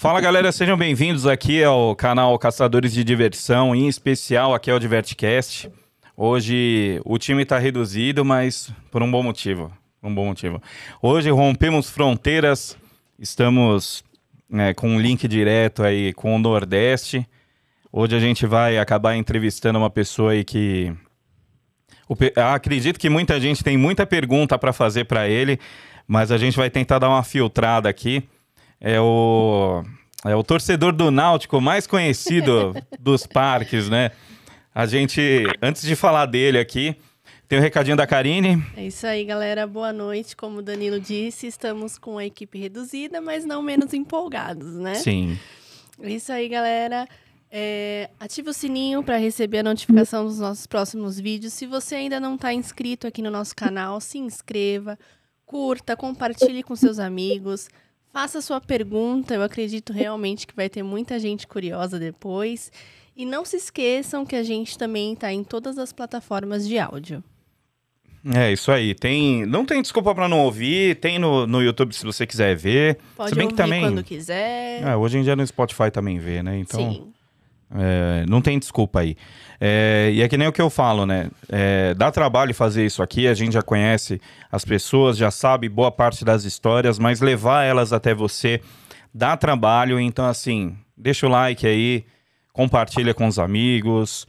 Fala galera, sejam bem-vindos aqui ao canal Caçadores de Diversão, em especial aqui ao Divertcast. Hoje o time está reduzido, mas por um bom motivo. Um bom motivo. Hoje rompemos fronteiras, estamos é, com um link direto aí com o Nordeste. Hoje a gente vai acabar entrevistando uma pessoa aí que ah, acredito que muita gente tem muita pergunta para fazer para ele, mas a gente vai tentar dar uma filtrada aqui. É o, é o torcedor do Náutico mais conhecido dos parques, né? A gente, antes de falar dele aqui, tem o um recadinho da Karine. É isso aí, galera. Boa noite. Como o Danilo disse, estamos com a equipe reduzida, mas não menos empolgados, né? Sim. É isso aí, galera. É, ative o sininho para receber a notificação dos nossos próximos vídeos. Se você ainda não está inscrito aqui no nosso canal, se inscreva, curta, compartilhe com seus amigos, faça sua pergunta. Eu acredito realmente que vai ter muita gente curiosa depois. E não se esqueçam que a gente também está em todas as plataformas de áudio. É, isso aí. Tem, não tem desculpa para não ouvir, tem no, no YouTube se você quiser ver. Pode se bem ouvir que também, quando quiser. É, hoje em dia no Spotify também vê, né? Então, Sim. É, não tem desculpa aí. É, e é que nem o que eu falo, né? É, dá trabalho fazer isso aqui, a gente já conhece as pessoas, já sabe boa parte das histórias, mas levar elas até você dá trabalho. Então, assim, deixa o like aí, compartilha com os amigos.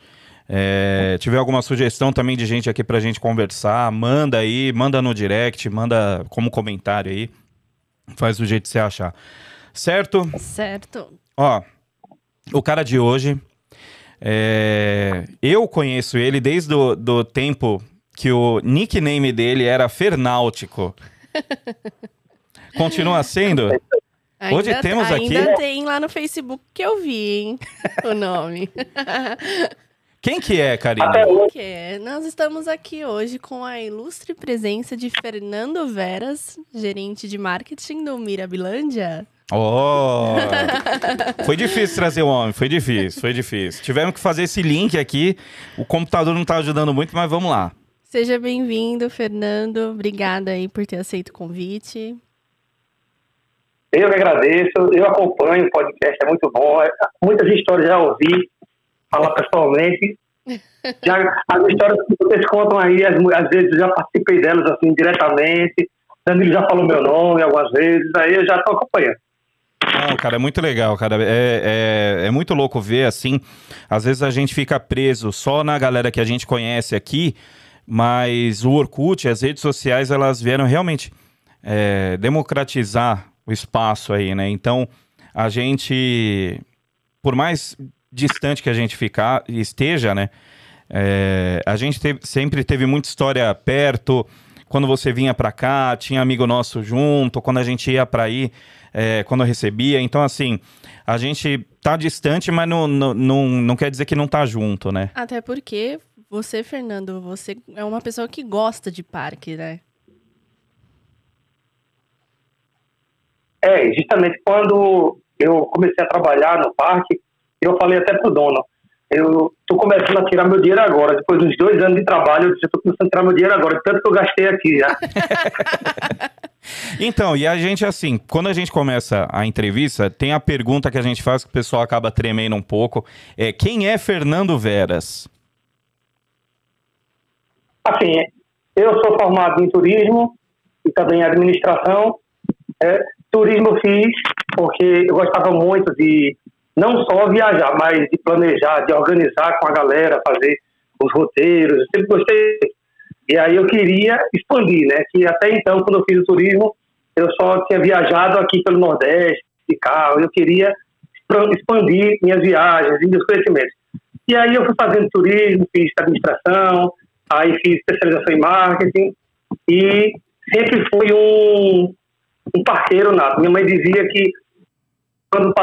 É, tiver alguma sugestão também de gente aqui pra gente conversar, manda aí, manda no direct, manda como comentário aí. Faz do jeito que você achar. Certo? Certo. Ó, o cara de hoje, é, eu conheço ele desde o do tempo que o nickname dele era Fernáutico. Continua sendo? Ainda, Hoje temos ainda aqui. Ainda tem lá no Facebook que eu vi, hein? o nome. Quem que é, Karina? Quem que é? Nós estamos aqui hoje com a ilustre presença de Fernando Veras, gerente de marketing do Mirabilândia. Oh! foi difícil trazer o homem, foi difícil, foi difícil. Tivemos que fazer esse link aqui. O computador não está ajudando muito, mas vamos lá. Seja bem-vindo, Fernando. Obrigada aí por ter aceito o convite. Eu que agradeço, eu acompanho o podcast, é muito bom. Muitas histórias já ouvi, falar pessoalmente. Já, as histórias que vocês contam aí, às, às vezes eu já participei delas assim diretamente. Danilo já falou meu nome algumas vezes, aí eu já estou acompanhando. Não, cara, é muito legal, cara. É, é, é, muito louco ver, assim. Às vezes a gente fica preso só na galera que a gente conhece aqui, mas o Orkut, as redes sociais, elas vieram realmente é, democratizar o espaço aí, né? Então, a gente, por mais distante que a gente ficar, esteja, né? É, a gente teve, sempre teve muita história perto. Quando você vinha para cá, tinha amigo nosso junto. Quando a gente ia para aí é, quando eu recebia. Então, assim, a gente tá distante, mas não, não, não, não quer dizer que não tá junto, né? Até porque você, Fernando, você é uma pessoa que gosta de parque, né? É, justamente quando eu comecei a trabalhar no parque, eu falei até pro dono, eu tô começando a tirar meu dinheiro agora, depois de uns dois anos de trabalho, eu estou começando a tirar meu dinheiro agora, tanto que eu gastei aqui já. Então, e a gente, assim, quando a gente começa a entrevista, tem a pergunta que a gente faz que o pessoal acaba tremendo um pouco. É, quem é Fernando Veras? Assim, eu sou formado em turismo e também em administração. É, turismo eu fiz porque eu gostava muito de não só viajar, mas de planejar, de organizar com a galera, fazer os roteiros. Eu sempre gostei e aí eu queria expandir, né? Que até então, quando eu fiz o turismo, eu só tinha viajado aqui pelo Nordeste, de carro. Eu queria expandir minhas viagens e meus conhecimentos. E aí eu fui fazendo turismo, fiz administração, aí fiz especialização em marketing e sempre fui um, um parceiro nato. Minha mãe dizia que quando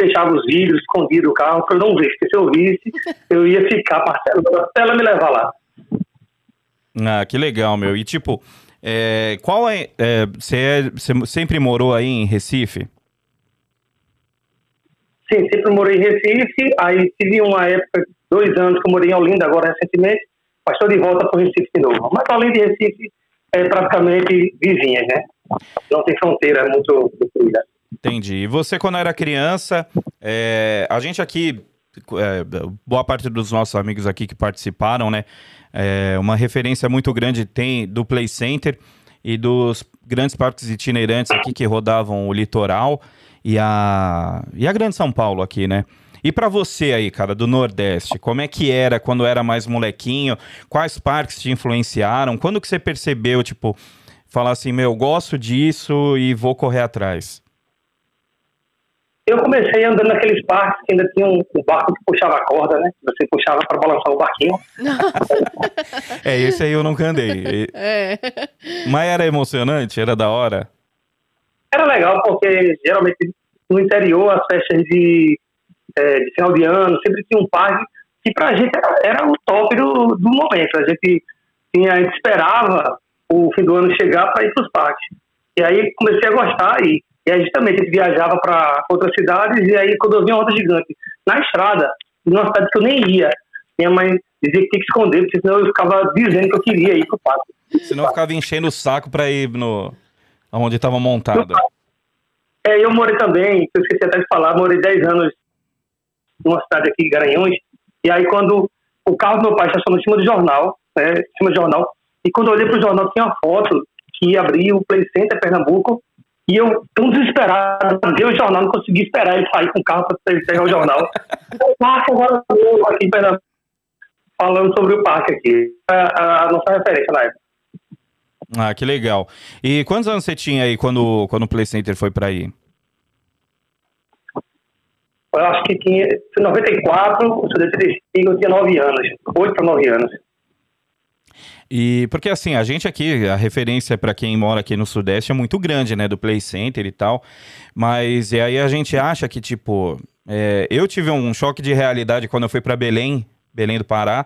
fechava os vidros, escondia do carro, para eu não ver, porque se eu visse, eu ia ficar parceiro até ela me levar lá. Ah, que legal, meu. E tipo, é, qual é. Você é, é, sempre morou aí em Recife? Sim, sempre morei em Recife. Aí tive uma época, dois anos que eu morei em Olinda, agora recentemente, mas estou de volta para o Recife de novo. Mas Olinda e Recife é praticamente vizinhas, né? Não tem fronteira muito destruída. Entendi. E você, quando era criança, é, a gente aqui, é, boa parte dos nossos amigos aqui que participaram, né? É, uma referência muito grande tem do Play Center e dos grandes parques itinerantes aqui que rodavam o litoral e a, e a Grande São Paulo aqui, né? E para você aí, cara, do Nordeste, como é que era quando era mais molequinho? Quais parques te influenciaram? Quando que você percebeu, tipo, falar assim, meu, gosto disso e vou correr atrás? Eu comecei andando naqueles parques que ainda tinha um, um barco que puxava a corda, né? Você puxava para balançar o barquinho. é, esse aí eu nunca andei. É. Mas era emocionante? Era da hora? Era legal, porque geralmente no interior, as festas de, é, de final de ano, sempre tinha um parque que pra gente era, era o top do, do momento. A gente, tinha, a gente esperava o fim do ano chegar para ir para os parques. E aí comecei a gostar e e aí, justamente, a gente viajava para outras cidades, e aí, quando eu vi uma onda gigante na estrada, numa cidade que eu nem ia, minha mãe dizia que tinha que esconder, porque senão eu ficava dizendo que eu queria ir pro parque. Senão eu ficava enchendo o saco para ir no onde estava montado. É, eu morei também, eu esqueci até de falar, morei 10 anos numa cidade aqui, Garanhuns, e aí quando o carro do meu pai estacionou em cima do jornal, né, em cima do jornal, e quando eu olhei pro jornal tinha uma foto que abria o Play Center Pernambuco, e eu, tão desesperado, vi o jornal, não consegui esperar ele sair com o carro para pegar o jornal. o parque agora aqui falando sobre o parque aqui. A, a, a, nossa referência na época. Ah, que legal. E quantos anos você tinha aí quando, quando o Play Center foi para aí? Eu acho que tinha. Foi 94, eu sou de 35, eu tinha 9 anos. 8 para 9 anos. E porque assim, a gente aqui, a referência para quem mora aqui no Sudeste é muito grande, né, do Play Center e tal. Mas e aí a gente acha que tipo, é, eu tive um choque de realidade quando eu fui para Belém, Belém do Pará.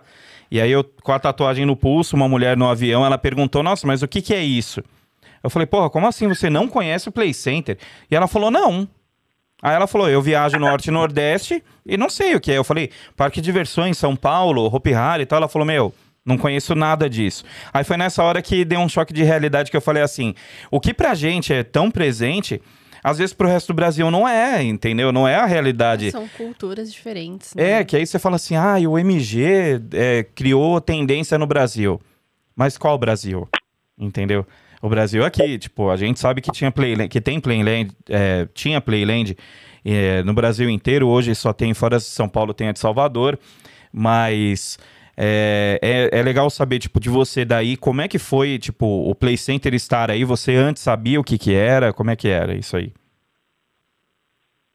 E aí eu com a tatuagem no pulso, uma mulher no avião, ela perguntou: "Nossa, mas o que que é isso?" Eu falei: "Porra, como assim você não conhece o Play Center?" E ela falou: "Não, Aí ela falou: eu viajo norte e nordeste e não sei o que é. Eu falei: Parque de Diversões, São Paulo, Hopi Hari e tal. Ela falou: Meu, não conheço nada disso. Aí foi nessa hora que deu um choque de realidade que eu falei assim: o que pra gente é tão presente, às vezes pro resto do Brasil não é, entendeu? Não é a realidade. São culturas diferentes. Né? É, que aí você fala assim: ah, o MG é, criou tendência no Brasil. Mas qual Brasil? Entendeu? O Brasil aqui, tipo, a gente sabe que tinha Playland, que tem Playland, é, tinha Playland é, no Brasil inteiro, hoje só tem fora de São Paulo, tem a de Salvador, mas é, é, é, legal saber, tipo, de você daí, como é que foi, tipo, o Play Center estar aí? Você antes sabia o que que era? Como é que era isso aí?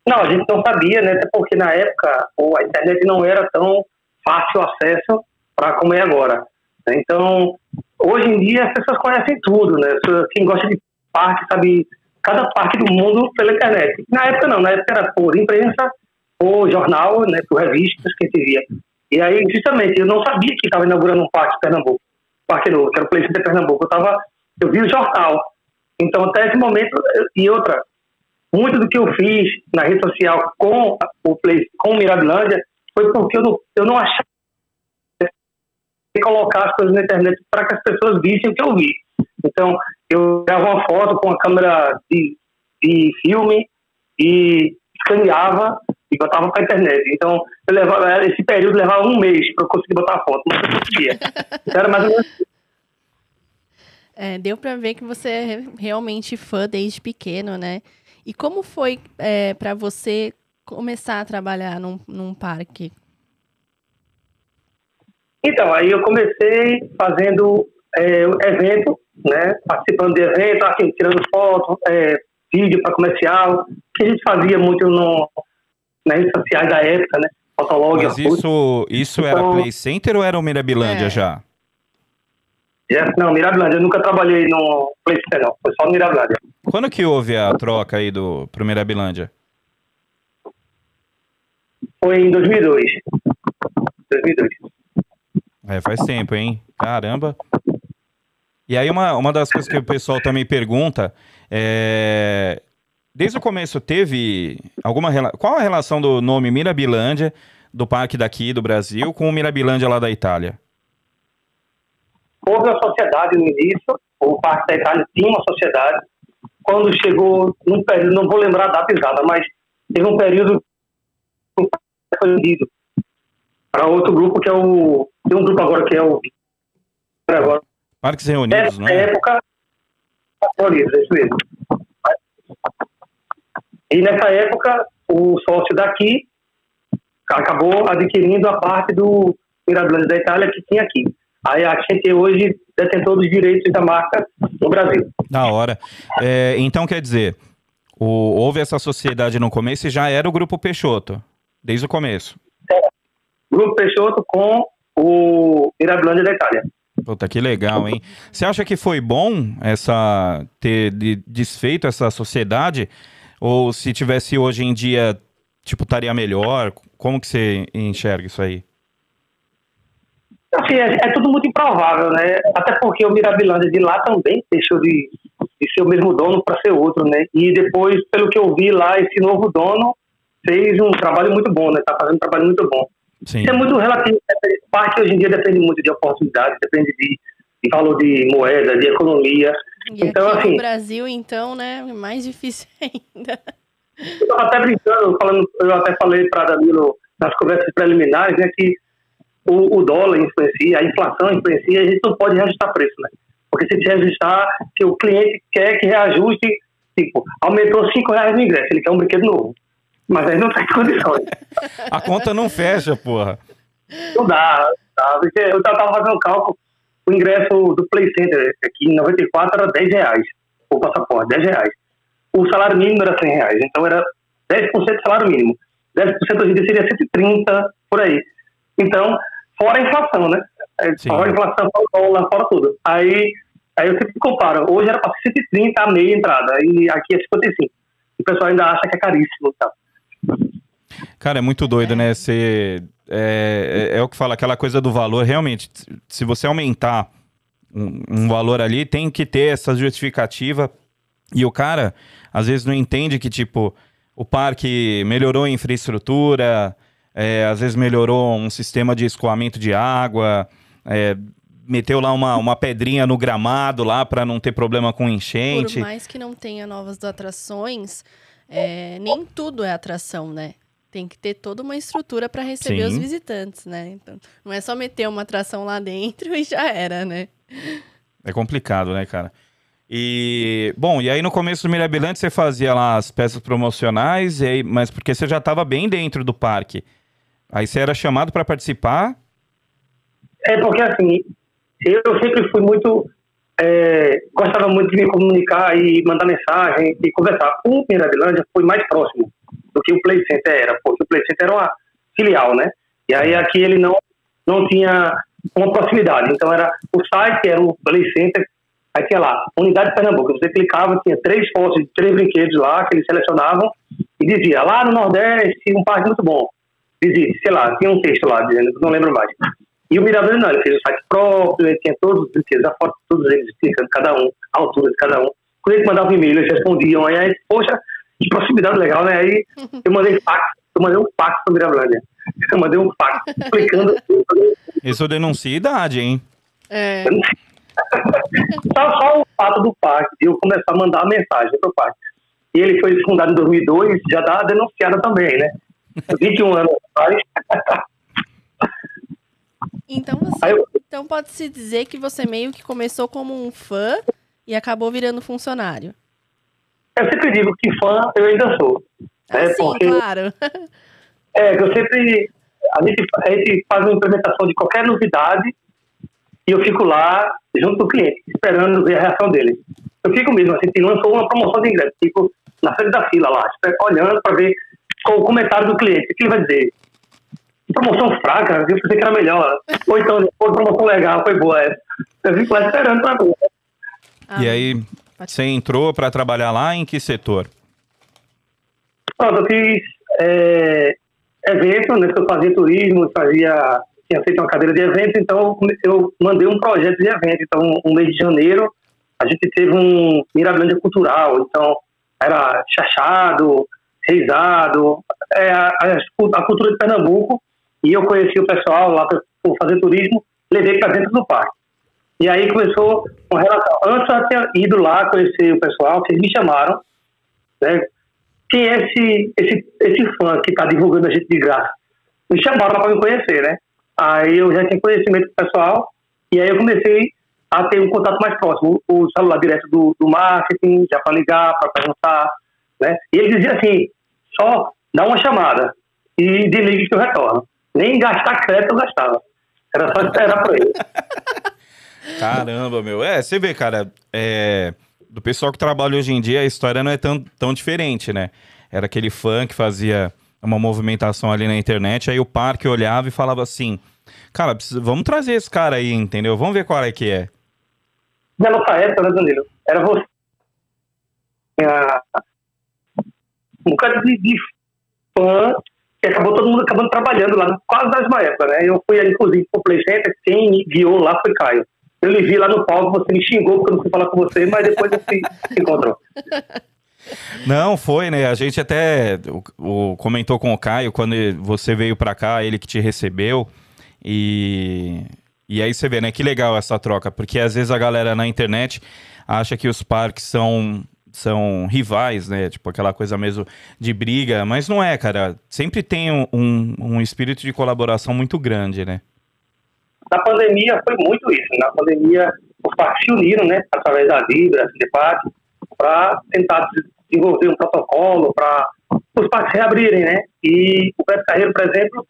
Não, a gente não sabia, né? Até porque na época a internet não era tão fácil acesso para como é agora. Então, hoje em dia as pessoas conhecem tudo, né? Quem gosta de parque sabe cada parque do mundo pela internet. Na época não, na época era por imprensa, por jornal, né, por revistas que gente via. E aí, justamente, eu não sabia que estava inaugurando um parque em Pernambuco, parque novo, que era o Play Center Pernambuco. Eu, tava, eu vi o jornal. Então, até esse momento, e outra, muito do que eu fiz na rede social com o Play, com o Mirabilândia, foi porque eu não, eu não achava colocar as coisas na internet para que as pessoas vissem o que eu vi. Então, eu gravava uma foto com a câmera de, de filme e escaneava e botava para internet. Então, levava, esse período levava um mês para eu conseguir botar a foto, mas eu conseguia. Então, era mais ou menos é, deu para ver que você é realmente fã desde pequeno, né? E como foi é, para você começar a trabalhar num, num parque? Então, aí eu comecei fazendo é, evento, né? Participando de evento, assim, tirando foto, é, vídeo para comercial, que a gente fazia muito no, nas redes sociais da época, né? Fotolog, Mas isso, isso então, era Play Center ou era o Mirabilândia é. já? Yeah, não, Mirabilândia. Eu nunca trabalhei no Play Center, não. Foi só no Mirabilândia. Quando que houve a troca aí do, pro Mirabilândia? Foi em 2002. 2002. É, faz tempo, hein? Caramba. E aí uma, uma das coisas que o pessoal também pergunta é Desde o começo teve alguma qual a relação do nome Mirabilândia do parque daqui do Brasil com o Mirabilândia lá da Itália? Houve uma sociedade no início, o parque da Itália tinha uma sociedade quando chegou num período, não vou lembrar a data exata, mas teve um período foi vendido para outro grupo que é o. Tem um grupo agora que é o. Agora. Parques Reunidos, Nessa não é? época. Reunidos, é isso mesmo. E nessa época, o sócio daqui acabou adquirindo a parte do Mirabilândia da Itália que tinha aqui. Aí a gente hoje detentor dos direitos da marca no Brasil. Da hora. É, então quer dizer, o, houve essa sociedade no começo e já era o Grupo Peixoto, desde o começo. É, Grupo Peixoto com o Mirabilândia da Itália. Puta, que legal, hein? Você acha que foi bom essa ter desfeito essa sociedade? Ou se tivesse hoje em dia, tipo, estaria melhor? Como que você enxerga isso aí? Assim, é, é, tudo muito improvável, né? Até porque o Mirabilândia de lá também deixou de, de ser o mesmo dono para ser outro, né? E depois, pelo que eu vi lá, esse novo dono fez um trabalho muito bom, né? Tá fazendo um trabalho muito bom. Sim. Isso é muito relativo. Parte hoje em dia depende muito de oportunidade, depende de, de valor de moeda, de economia. E então, aqui assim, no Brasil, então, né, mais difícil ainda. Eu estava até brincando, falando, eu até falei para Danilo nas conversas preliminares, né, que o, o, dólar influencia, a inflação influencia, a gente não pode reajustar preço, né? Porque se a gente reajustar, se o cliente quer que reajuste, tipo, aumentou 5 reais no ingresso, ele quer um brinquedo novo. Mas aí não tem condições. a conta não fecha, porra. Não dá, dá. Eu tava fazendo cálculo, o ingresso do Play Center aqui em 94 era 10 reais, o passaporte, 10 reais. O salário mínimo era 100 reais, então era 10% do salário mínimo. 10% hoje em dia seria 130 por aí. Então, fora a inflação, né? É, fora a inflação, fora lá fora tudo. Aí, aí eu sempre comparo. Hoje era para 130 a meia entrada, e aqui é 55. O pessoal ainda acha que é caríssimo. Tá? Cara, é muito doido, né? Você, é, é, é, o que fala, aquela coisa do valor. Realmente, se você aumentar um, um valor ali, tem que ter essa justificativa. E o cara, às vezes, não entende que, tipo, o parque melhorou a infraestrutura, é, às vezes melhorou um sistema de escoamento de água, é, meteu lá uma, uma pedrinha no gramado lá para não ter problema com enchente. Por mais que não tenha novas atrações, é, nem tudo é atração, né? Tem que ter toda uma estrutura para receber Sim. os visitantes, né? Então, não é só meter uma atração lá dentro e já era, né? É complicado, né, cara? E, bom, e aí no começo do Mirabilante você fazia lá as peças promocionais, e aí, mas porque você já estava bem dentro do parque. Aí você era chamado para participar? É porque assim, eu sempre fui muito. É, gostava muito de me comunicar e mandar mensagem e conversar. O Mirabilândia foi mais próximo do que o Play Center era, porque o Play Center era uma filial, né? E aí aqui ele não, não tinha uma proximidade. Então era o site, era o Play Center, aí tinha lá, Unidade de Pernambuco. Você clicava, tinha três fotos de três brinquedos lá que eles selecionavam e dizia, lá no Nordeste, um parque muito bom visite, sei lá, tinha um texto lá dizendo, não lembro mais. E o Mirabel não, ele fez o site próprio, ele tinha todos os brinquedos, a foto de todos eles, cada um, a altura de cada um. Quando mandava um e-mail, eles respondiam, aí, poxa, que proximidade legal, né? Aí eu mandei fax, eu mandei um fax pro Mirablândia. Eu mandei um fax explicando. Isso denuncia idade, hein? É. só, só o fato do fax, de eu começar a mandar a mensagem pro fax. E ele foi fundado em 2002, já dá denunciada também, né? 21 anos atrás. Então, você, eu... então pode-se dizer que você meio que começou como um fã e acabou virando funcionário. Eu sempre digo que fã eu ainda sou. Ah, é, sim, porque, claro. É, eu sempre. A gente, a gente faz uma implementação de qualquer novidade e eu fico lá junto com o cliente, esperando ver a reação dele. Eu fico mesmo, assim, lançou uma promoção de ingresso, fico na frente da fila lá, olhando para ver com o comentário do cliente. O que ele vai dizer? Promoção fraca, eu pensei que era melhor. Ou então, foi promoção legal, foi boa essa. Eu fico lá esperando pra ver. Ah, e aí, você entrou para trabalhar lá em que setor? Pronto, eu fiz é, evento, né, eu fazia turismo, fazia, tinha feito uma cadeira de evento, então eu mandei um projeto de evento. Então, um mês de janeiro, a gente teve um Mirabilândia Cultural, então era chachado, reizado, é, a, a, cultura de Pernambuco, e eu conheci o pessoal lá para fazer turismo, levei para dentro do parque. E aí começou uma relação. Antes eu tinha ido lá conhecer o pessoal, eles me chamaram, né? Quem é esse, esse, esse fã que está divulgando a gente de graça? Me chamaram para me conhecer, né? Aí eu já tinha conhecimento do pessoal, e aí eu comecei a ter um contato mais próximo, o celular direto do, do marketing, já para ligar, para perguntar, né? E ele dizia assim, só dá uma chamada e desligue que eu retorno. Nem gastar crédito eu gastava. Era só esperar por ele. Caramba, meu. É, você vê, cara, é, do pessoal que trabalha hoje em dia, a história não é tão, tão diferente, né? Era aquele fã que fazia uma movimentação ali na internet, aí o parque olhava e falava assim, cara, precisa, vamos trazer esse cara aí, entendeu? Vamos ver qual é que é. Na nossa época, né, Danilo? Era você. Um bocado de, de fã que acabou todo mundo acabando trabalhando lá, quase na mesma época, né? Eu fui, inclusive, pro Play Center, quem guiou lá foi Caio. Eu lhe vi lá no palco, você me xingou porque eu não fui falar com você, mas depois a gente se encontrou. Não, foi, né? A gente até o, o, comentou com o Caio quando você veio para cá, ele que te recebeu. E, e aí você vê, né? Que legal essa troca, porque às vezes a galera na internet acha que os parques são são rivais, né? Tipo, aquela coisa mesmo de briga, mas não é, cara. Sempre tem um, um espírito de colaboração muito grande, né? Na pandemia foi muito isso. Na pandemia, os parques se uniram, né? Através da Vibra, debate, para tentar desenvolver um protocolo para os parques reabrirem, né? E o Beto Carreiro, por exemplo,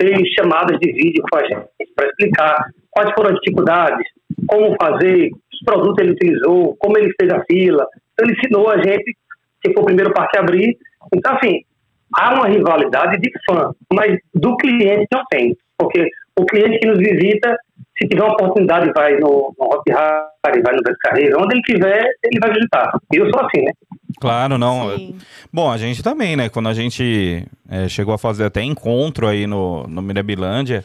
fez chamadas de vídeo com a gente para explicar quais foram as dificuldades, como fazer, os produtos ele utilizou, como ele fez a fila, então, ele ensinou a gente que foi o primeiro parque a abrir. Então, assim, há uma rivalidade de fã, mas do cliente não tem. Porque o cliente que nos visita, se tiver uma oportunidade, vai no, no Hot Harry, vai no Beto Carreira, onde ele tiver, ele vai visitar. E eu sou assim, né? Claro, não. Sim. Bom, a gente também, né? Quando a gente é, chegou a fazer até encontro aí no, no Mirabilândia,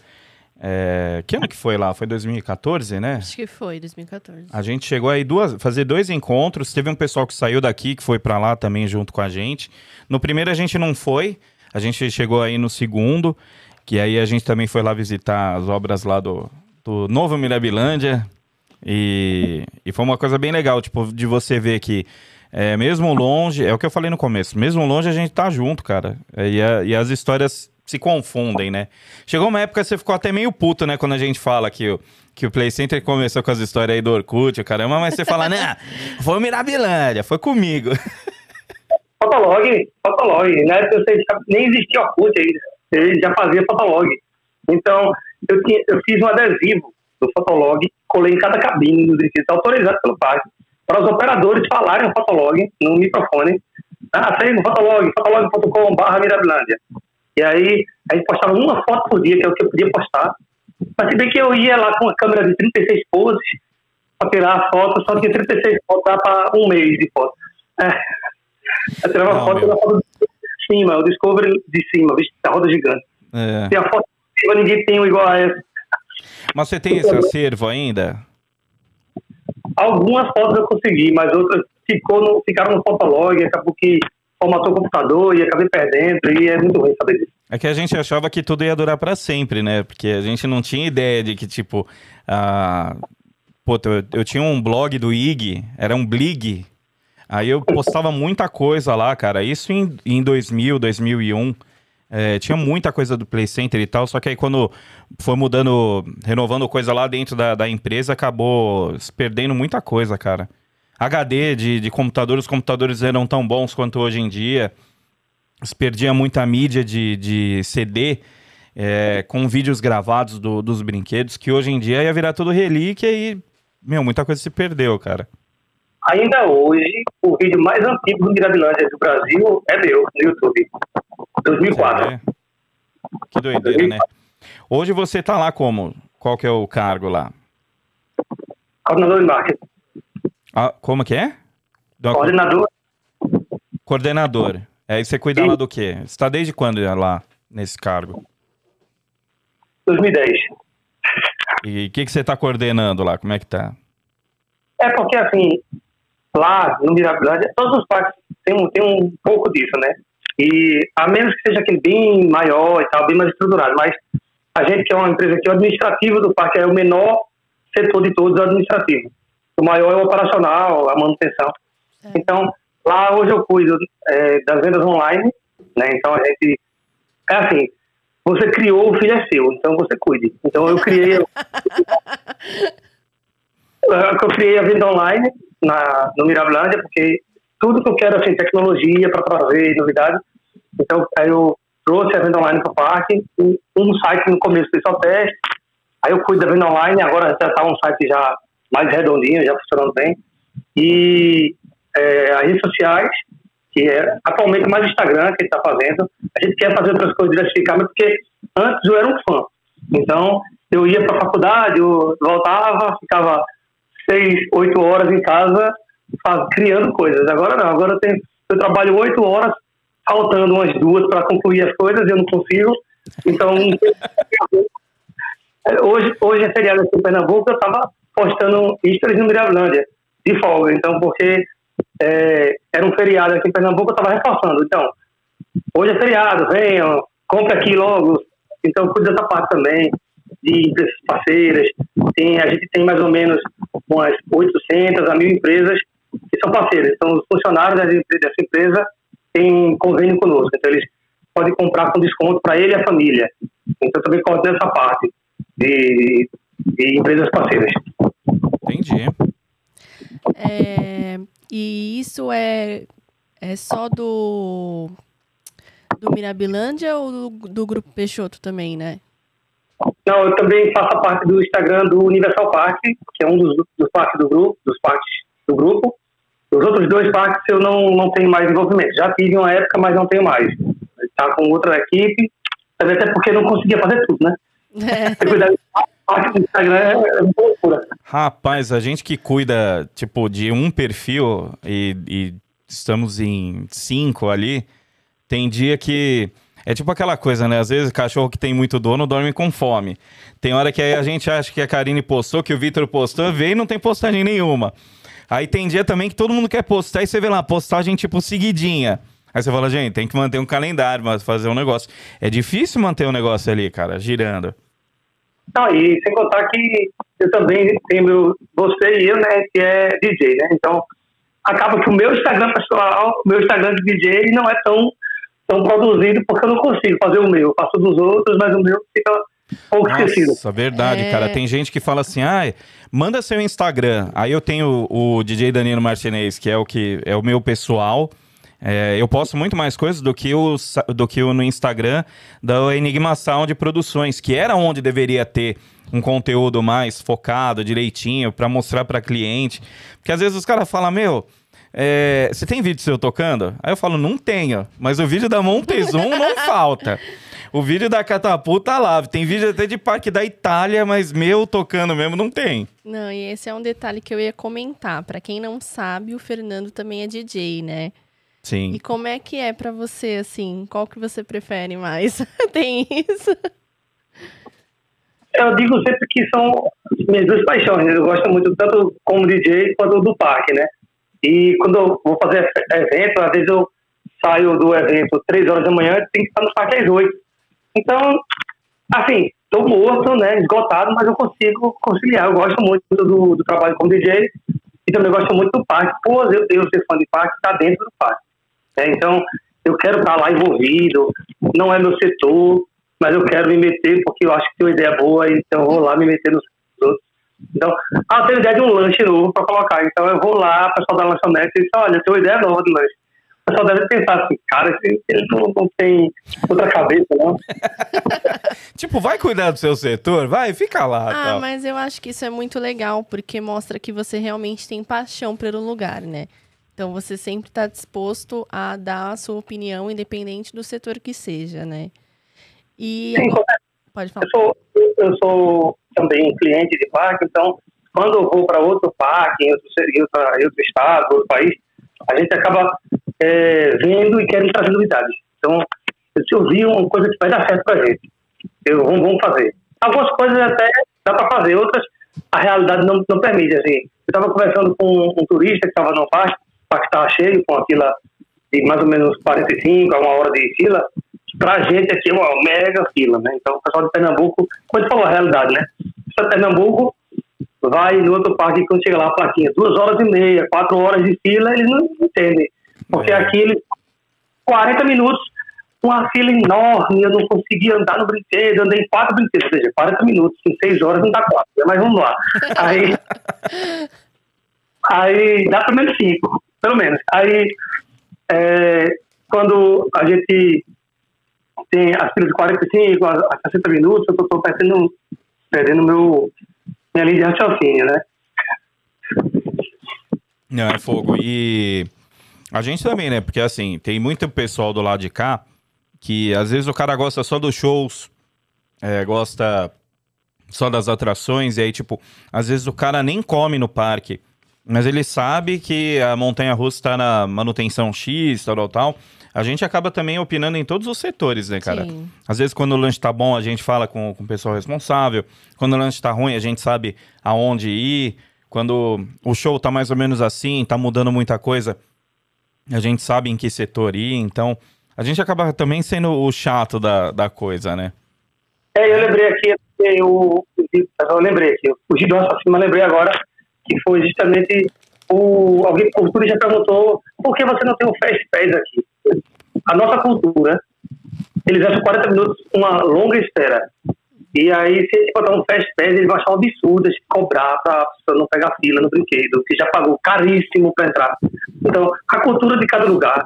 é, que ano que foi lá? Foi 2014, né? Acho que foi, 2014. A gente chegou aí duas, fazer dois encontros. Teve um pessoal que saiu daqui, que foi para lá também junto com a gente. No primeiro a gente não foi, a gente chegou aí no segundo, que aí a gente também foi lá visitar as obras lá do, do Novo Mirabilândia. E, e foi uma coisa bem legal, tipo, de você ver que é, mesmo longe, é o que eu falei no começo, mesmo longe a gente tá junto, cara. É, e, a, e as histórias se confundem, né? Chegou uma época que você ficou até meio puto, né? Quando a gente fala que o, que o Play Center começou com as histórias aí do Orkut, caramba, mas você fala, né? Foi o Mirabilândia, foi comigo. Fotolog, Fotolog, né? Nem existia Orkut ainda. Ele já fazia Fotolog. Então, eu, tinha, eu fiz um adesivo do Fotolog, colei em cada cabine dos brinquedos, autorizado pelo parque, para os operadores falarem o Fotolog no microfone. Ah, sei no Fotolog, fotolog.com.br Mirabilândia. E aí, a gente postava uma foto por dia, que é o que eu podia postar. Mas se bem que eu ia lá com uma câmera de 36 poses para tirar a foto, só tinha 36 fotos dá para um mês de foto. É. Eu tirava Não, foto da foto cima, o Discovery de cima, visto a roda gigante. É. Tem a foto de cima, ninguém tem igual a essa. Mas você tem esse acervo ainda? Algumas fotos eu consegui, mas outras ficou no, ficaram no Fotolog, acabou que formatou o computador e acabei perdendo, e é muito ruim saber disso. É que a gente achava que tudo ia durar para sempre, né? Porque a gente não tinha ideia de que, tipo, a... Pô, eu, eu tinha um blog do IG, era um Blig, aí eu postava muita coisa lá, cara, isso em, em 2000, 2001, é, tinha muita coisa do Play Center e tal, só que aí quando foi mudando, renovando coisa lá dentro da, da empresa, acabou perdendo muita coisa, cara. HD de, de computador, os computadores eram tão bons quanto hoje em dia. Se perdia muita mídia de, de CD é, com vídeos gravados do, dos brinquedos, que hoje em dia ia virar tudo relíquia e, meu, muita coisa se perdeu, cara. Ainda hoje, o vídeo mais antigo do Mirabilândia do Brasil é meu, no YouTube. 2004. É. Que doideira, né? Hoje você tá lá como? Qual que é o cargo lá? Coordenador de marketing. Ah, como que é? Do... Coordenador. Coordenador. É, e você cuida Sim. lá do quê? Você está desde quando lá, nesse cargo? 2010. E o que, que você está coordenando lá? Como é que tá? É porque, assim, lá no Mirabilândia, todos os parques tem um, tem um pouco disso, né? E a menos que seja aquele bem maior e tal, bem mais estruturado, mas a gente que é uma empresa que é administrativa do parque é o menor setor de todos administrativo. O maior é o operacional, a manutenção. É. Então, lá hoje eu cuido é, das vendas online, né? Então a gente. É assim, você criou, o filho é seu, então você cuide. Então eu criei. eu criei a venda online na, no Mirabilândia, porque tudo que eu quero, assim, tecnologia para trazer novidades. Então, aí eu trouxe a venda online para o parque, um site no começo foi só teste, aí eu cuido da venda online, agora já está um site já mais redondinho, já funcionando bem. E é, as redes sociais, que é atualmente mais Instagram que está fazendo. A gente quer fazer outras coisas diversificamente, porque antes eu era um fã. Então, eu ia para a faculdade, eu voltava, ficava seis, oito horas em casa faz, criando coisas. Agora não, agora eu, tenho, eu trabalho oito horas, faltando umas duas para concluir as coisas, eu não consigo. Então, hoje, hoje é feriado aqui em Pernambuco, eu estava postando stories no Mirabilândia, de folga. Então, porque é, era um feriado aqui em Pernambuco, eu estava reforçando. Então, hoje é feriado, venham, compre aqui logo. Então, cuida dessa parte também, de empresas parceiras. Tem, a gente tem mais ou menos umas 800 a mil empresas que são parceiras. Então, os funcionários dessa empresa têm convênio conosco. Então, eles podem comprar com desconto para ele e a família. Então, também coordeno essa parte de, de empresas parceiras. Entendi. É, e isso é, é só do, do Mirabilândia ou do, do Grupo Peixoto também, né? Não, eu também faço parte do Instagram do Universal Park, que é um dos, dos parques do grupo, dos parques do grupo. Os outros dois parques eu não, não tenho mais envolvimento. Já tive uma época, mas não tenho mais. Está com outra equipe, até porque não conseguia fazer tudo, né? É. Instagram é, é loucura. Rapaz, a gente que cuida, tipo, de um perfil e, e estamos em cinco ali, tem dia que é tipo aquela coisa, né? Às vezes cachorro que tem muito dono dorme com fome. Tem hora que a gente acha que a Karine postou, que o Vitor postou, vê e não tem postagem nenhuma. Aí tem dia também que todo mundo quer postar e você vê lá, postagem tipo seguidinha. Aí você fala, gente, tem que manter um calendário, mas fazer um negócio. É difícil manter um negócio ali, cara, girando. Não, e sem contar que eu também tenho você e eu, né, que é DJ, né? Então, acaba que o meu Instagram pessoal, o meu Instagram de DJ não é tão tão produzido porque eu não consigo fazer o meu. Eu faço dos outros, mas o meu fica pouco Nossa, esquecido. Nossa, verdade, é... cara. Tem gente que fala assim, ah, manda seu Instagram. Aí eu tenho o DJ Danilo Martinez, que é o que é o meu pessoal. É, eu posto muito mais coisas do que, o, do que o no Instagram da Enigma Sound Produções, que era onde deveria ter um conteúdo mais focado, direitinho, para mostrar para cliente. Porque às vezes os caras falam, meu, é, você tem vídeo seu tocando? Aí eu falo, não tenho. Mas o vídeo da Montezum não falta. O vídeo da catapulta lá. Tem vídeo até de parque da Itália, mas meu tocando mesmo não tem. Não, e esse é um detalhe que eu ia comentar. Para quem não sabe, o Fernando também é DJ, né? Sim. E como é que é para você, assim? Qual que você prefere mais? tem isso? Eu digo sempre que são minhas duas paixões. Né? Eu gosto muito tanto como DJ quanto do parque, né? E quando eu vou fazer evento, às vezes eu saio do evento três horas da manhã, tem que estar no parque às oito. Então, assim, estou morto, né, esgotado, mas eu consigo conciliar. Eu gosto muito do, do trabalho como DJ e também gosto muito do parque. Por eu, eu ser fã de parque, está dentro do parque. Né? Então, eu quero estar lá envolvido, não é meu setor, mas eu quero me meter porque eu acho que tem uma ideia boa, então eu vou lá me meter outros. Então, ah, tem ideia de um lanche novo para colocar. Então eu vou lá, o pessoal da lanchonete e diz, olha, tem uma ideia nova de lanche. O pessoal deve pensar assim, cara, ele não, não tem outra cabeça, não. tipo, vai cuidar do seu setor, vai, fica lá. Ah, tal. mas eu acho que isso é muito legal, porque mostra que você realmente tem paixão pelo lugar, né? Então você sempre está disposto a dar a sua opinião, independente do setor que seja, né? E Sim, agora... pode falar. Eu sou, eu sou também cliente de parque, então quando eu vou para outro parque, em outro, em, outra, em outro estado, outro país, a gente acaba é, vendo e querendo trazer novidades. Então, se eu vi uma coisa que vai dar certo para a gente, eu, vamos, vamos fazer. Algumas coisas até dá para fazer, outras a realidade não, não permite. Assim. Eu estava conversando com um, um turista que estava no parque, o parque estava cheio, com a fila de mais ou menos 45 a uma hora de fila. Para a gente aqui é uma mega fila, né? Então, o pessoal de Pernambuco, como você falou, a realidade, né? O pessoal de Pernambuco vai no outro parque, quando chega lá a plaquinha, duas horas e meia, quatro horas de fila, eles não entendem. Porque É. aqui eles, 40 minutos, uma fila enorme, eu não conseguia andar no brinquedo, andei em quatro brinquedos, ou seja, 40 minutos, em seis horas não dá quatro, mas vamos lá. Aí, aí dá pelo menos cinco, pelo menos. Aí, é, quando a gente tem as filas de 45 a a 60 minutos, eu estou perdendo, perdendo meu, minha linha de raciocínio, né? Não, é fogo. E a gente também, né? Porque assim, tem muito pessoal do lado de cá que às vezes o cara gosta só dos shows, é, gosta só das atrações, e aí, tipo, às vezes o cara nem come no parque, mas ele sabe que a montanha russa tá na manutenção X, tal, tal, tal. A gente acaba também opinando em todos os setores, né, cara? Sim. Às vezes, quando o lanche tá bom, a gente fala com, com o pessoal responsável. Quando o lanche tá ruim, a gente sabe aonde ir. Quando o show tá mais ou menos assim, tá mudando muita coisa, a gente sabe em que setor ir. Então, a gente acaba também sendo o chato da, da coisa, né? É, eu lembrei aqui, eu, eu lembrei aqui, o Gido Assassino, eu lembrei agora que foi justamente o, alguém, o turista perguntou por que você não tem um Fast Pass aqui? A nossa cultura, eles acham 40 minutos uma longa espera. E aí, se ele botar um Fast Pass, ele vai achar um absurdo de cobrar para a pessoa não pegar fila no brinquedo, que já pagou caríssimo para entrar. Então, a cultura de cada lugar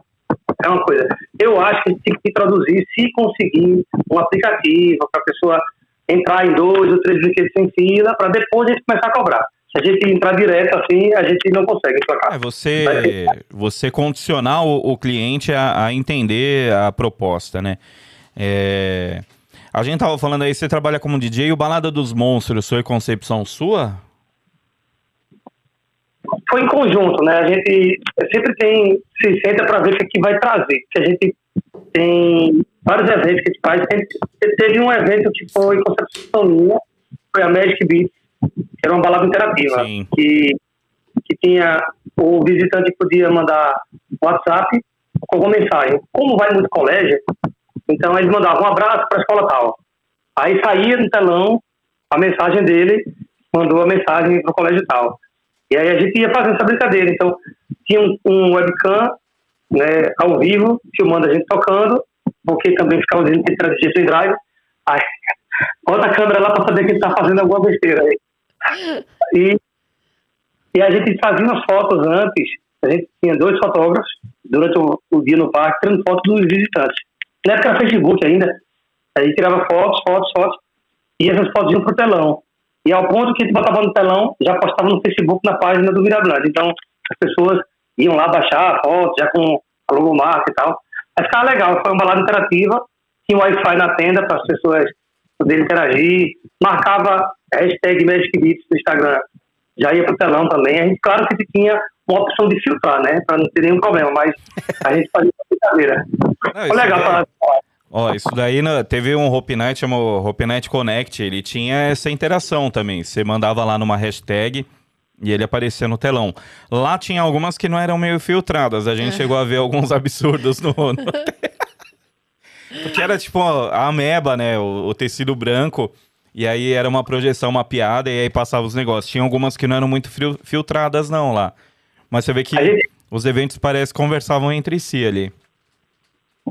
é uma coisa. Eu acho que a gente tem que introduzir, se conseguir, um aplicativo para a pessoa entrar em dois ou três brinquedos sem fila, para depois a gente começar a cobrar. Se a gente entrar direto assim, a gente não consegue É, emplacar. você, você condicionar o, o cliente a, a entender a proposta, né? É, a gente tava falando aí, você trabalha como DJ, o Balada dos Monstros foi concepção sua? Foi em conjunto, né? A gente sempre tem, se senta para ver o que, que vai trazer. Que a gente tem vários eventos que a gente faz. Teve um evento que foi concepção minha, foi a Magic Beats, era uma balada interativa. Sim. Que, que tinha, o visitante podia mandar WhatsApp com alguma mensagem. Como vai muito colégio, então eles mandavam um abraço para a escola tal. Aí saía no telão a mensagem dele, mandou a mensagem para o colégio tal. E aí a gente ia fazendo essa brincadeira. Então, tinha um, um webcam né, ao vivo, filmando a gente tocando, porque também ficava dizendo que era DJ sem drive. Aí, bota a câmera lá para saber que ele está fazendo alguma besteira aí. E, e a gente fazia umas fotos antes. A gente tinha dois fotógrafos durante o, o dia no parque, tirando fotos dos visitantes. Na época era Facebook ainda. Aí tirava fotos, fotos, fotos. E essas fotos iam pro telão. E ao ponto que a gente botava no telão, já postava no Facebook na página do Mirablante. Então, as pessoas iam lá baixar a foto, já com a logomarca e tal. Mas ficava legal, foi uma balada interativa. Tinha Wi-Fi na tenda para as pessoas poderem interagir. Marcava hashtag Magic Beats no Instagram. Já ia pro telão também. A gente, claro que tinha uma opção de filtrar, né? Para não ter nenhum problema, mas a gente fazia essa brincadeira. Não, Foi legal daí- falar. Ó, isso daí né, teve um Hope Night, chamou Hope Night Connect, ele tinha essa interação também. Você mandava lá numa hashtag e ele aparecia no telão. Lá tinha algumas que não eram meio filtradas, a gente chegou a ver alguns absurdos no. no... Porque era tipo a ameba, né? O, o tecido branco. E aí era uma projeção mapeada e aí passava os negócios. Tinha algumas que não eram muito fil- filtradas, não, lá. Mas você vê que gente- os eventos parece conversavam entre si ali.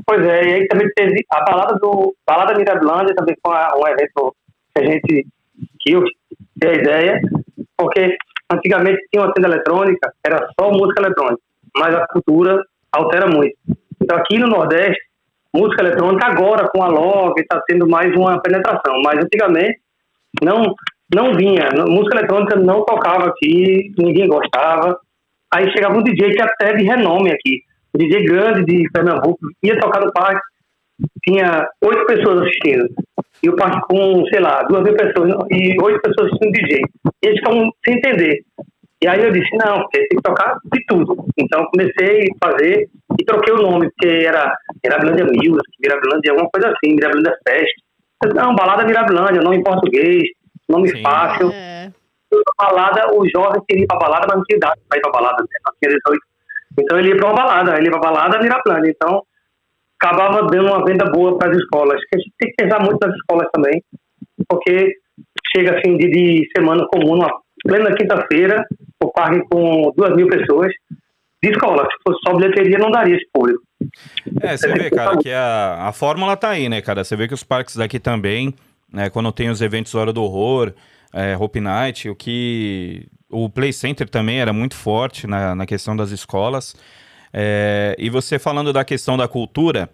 Pois é, e aí também teve a balada do Balada Mirabilândia, também foi uma- um evento que a gente, que eu a ideia, porque antigamente tinha uma tenda eletrônica, era só música eletrônica, mas a cultura altera muito. Então aqui no Nordeste, música eletrônica agora com a Love está tendo mais uma penetração, mas antigamente não não vinha, música eletrônica não tocava aqui, ninguém gostava. Aí chegava um DJ que até de renome aqui, um DJ grande de Pernambuco, ia tocar no parque, tinha oito pessoas assistindo. E o parque com, sei lá, duas mil pessoas e oito pessoas assistindo DJ. Eles ficavam sem entender. E aí eu disse, não, porque tem que tocar de tudo. Então comecei a fazer e troquei o nome, porque era Mirabilândia Music, Mirabilândia alguma coisa assim, Mirabilândia Fest. Disse, Não, balada Mirabilândia, nome em português, nome Sim. fácil É. a balada, o jovem queria ir pra balada, mas não tinha idade pra ir pra balada, né? Não tinha 18. Então ele ia pra uma balada, ele ia pra balada Miraplane. Então acabava dando uma venda boa para as escolas. Que a gente tem que pensar muito nas escolas também, porque chega assim de, de semana comum, numa, plena quinta-feira, parque com duas mil pessoas, de escola. Se fosse só bilheteria, não daria esse público. É, você vê, cara, que a, a fórmula tá aí, né, cara? Você vê que os parques daqui também, né, quando tem os eventos Hora do Horror, é, Hope Night, o que... O Play Center também era muito forte na, na questão das escolas. É, e você falando da questão da cultura,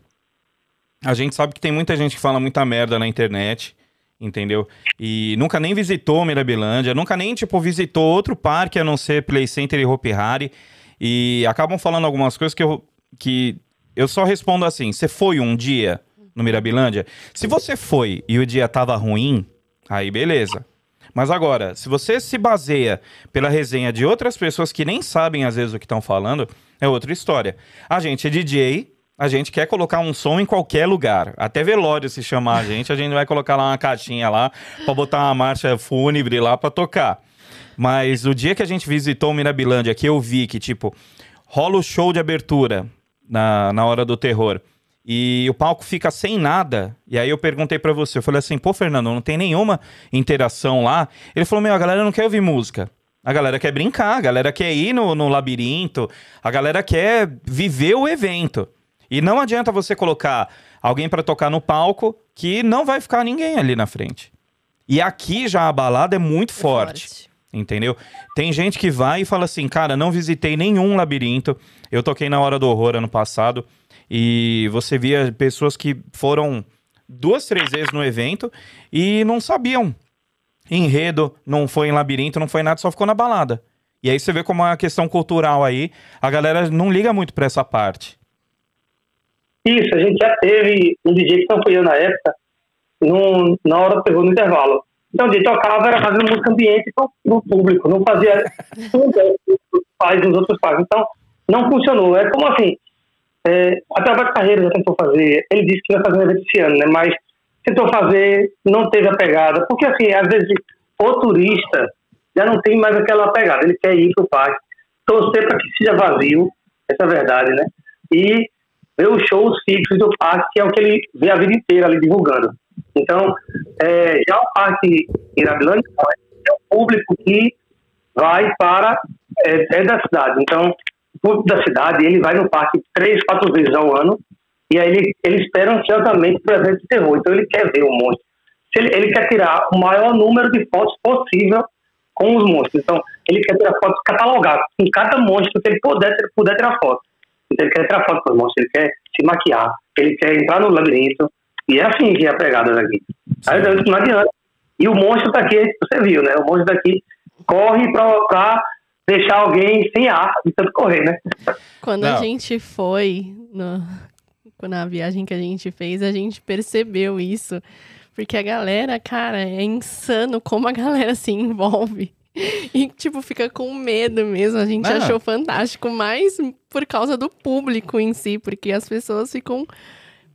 a gente sabe que tem muita gente que fala muita merda na internet, entendeu? E nunca nem visitou Mirabilândia, nunca nem, tipo, visitou outro parque a não ser Play Center e Hopi Hari. E acabam falando algumas coisas que eu, que eu só respondo assim: você foi um dia no Mirabilândia? Se você foi e o dia tava ruim, aí beleza. Mas agora, se você se baseia pela resenha de outras pessoas que nem sabem às vezes o que estão falando, é outra história. A gente é DJ, a gente quer colocar um som em qualquer lugar. Até velório se chamar a gente, a gente vai colocar lá uma caixinha lá para botar uma marcha fúnebre lá para tocar. Mas o dia que a gente visitou o Mirabilândia, que eu vi que, tipo, rola o show de abertura na, na hora do terror e o palco fica sem nada. E aí eu perguntei para você, eu falei assim, pô, Fernando, não tem nenhuma interação lá? Ele falou, meu, a galera não quer ouvir música. A galera quer brincar, a galera quer ir no, no labirinto, a galera quer viver o evento. E não adianta você colocar alguém para tocar no palco que não vai ficar ninguém ali na frente. E aqui já a balada é muito é forte. forte. Entendeu? Tem gente que vai e fala assim, cara, não visitei nenhum labirinto. Eu toquei na Hora do Horror ano passado e você via pessoas que foram duas, três vezes no evento e não sabiam enredo, não foi em labirinto, não foi nada, só ficou na balada. E aí você vê como é uma questão cultural aí, a galera não liga muito pra essa parte. Isso, a gente já teve um DJ que não foi eu na época, num, na hora terror no intervalo. Então, ele tocava era fazendo música ambiente para o público, não fazia tudo faz nos outros parques. Então, não funcionou. É como assim, é, até o Carreira já tentou fazer, ele disse que ia fazer um evento esse ano, né? Mas tentou fazer, não teve a pegada, porque assim, às vezes o turista já não tem mais aquela pegada, ele quer ir para o parque, torcer para que seja vazio, essa é a verdade, né? E os shows fixos do parque, que é o que ele vê a vida inteira ali divulgando. Então, é, já o Parque Irabilândia é o público que vai para, é, é, da cidade. Então, o público da cidade, ele vai no parque três, quatro vezes ao ano, e aí ele, ele espera ansiosamente o evento de terror. Então, ele quer ver o monstro. Ele, ele quer tirar o maior número de fotos possível com os monstros. Então, ele quer tirar fotos catalogadas com cada monstro que ele puder, ele puder tirar foto. Então, ele quer tirar foto com monstros, ele quer se maquiar, ele quer entrar no labirinto, e é assim que é a pegada daqui. Aí não adianta. E o monstro tá aqui, você viu, né? O monstro daqui corre pra, pra deixar alguém sem ar de tanto correr, né? Quando não. a gente foi, no, na viagem que a gente fez, a gente percebeu isso. Porque a galera, cara, é insano como a galera se envolve. E, tipo, fica com medo mesmo. A gente achou fantástico, mas por causa do público em si, porque as pessoas ficam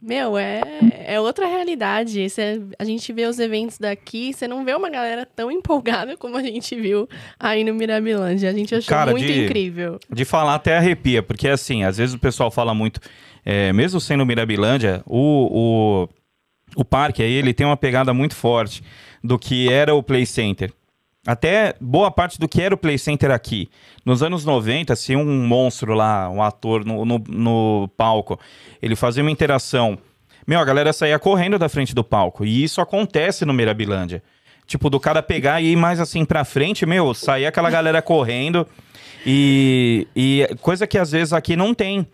meu, é, é outra realidade. Cê, a gente vê os eventos daqui, você não vê uma galera tão empolgada como a gente viu aí no Mirabilândia. A gente achou Cara, muito de, incrível. De falar até arrepia, porque assim, às vezes o pessoal fala muito, é, mesmo sendo Mirabilândia, o, o, o parque aí, ele tem uma pegada muito forte do que era o Play Center até boa parte do que era o Play Center aqui. Nos anos 90, se um monstro lá, um ator no, no, no, palco, ele fazia uma interação, meu, a galera saía correndo da frente do palco. E isso acontece no Mirabilândia. Tipo, do cara pegar e ir mais assim pra frente, meu, saía aquela galera correndo. E, e coisa que às vezes aqui não tem.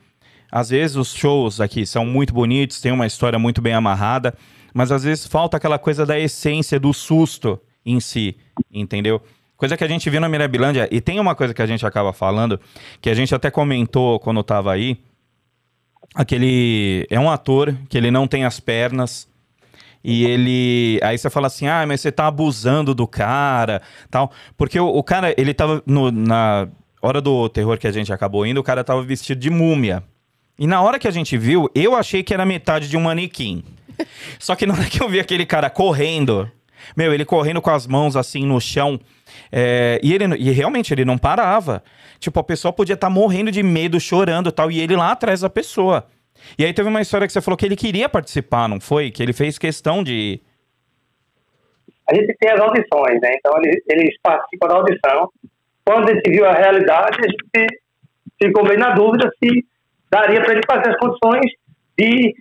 Às vezes os shows aqui são muito bonitos, tem uma história muito bem amarrada, mas às vezes falta aquela coisa da essência, do susto em si, entendeu? Coisa que a gente viu na Mirabilândia, e tem uma coisa que a gente acaba falando, que a gente até comentou quando tava aí, aquele... é um ator que ele não tem as pernas, e ele... Aí você fala assim, ah, mas você tá abusando do cara, tal. Porque o, o cara, ele tava no, na hora do terror que a gente acabou indo, o cara tava vestido de múmia. E na hora que a gente viu, eu achei que era metade de um manequim. Só que na hora que eu vi aquele cara correndo meu, ele correndo com as mãos assim no chão. É, e, ele, e realmente ele não parava. Tipo, a pessoa podia estar tá morrendo de medo, chorando tal, e ele lá atrás da pessoa. E aí teve uma história que você falou que ele queria participar, não foi? Que ele fez questão de. a gente tem as audições, né? Então eles, eles participam da audição. Quando gente viu a realidade, a gente ficou bem na dúvida se daria para ele fazer as condições de,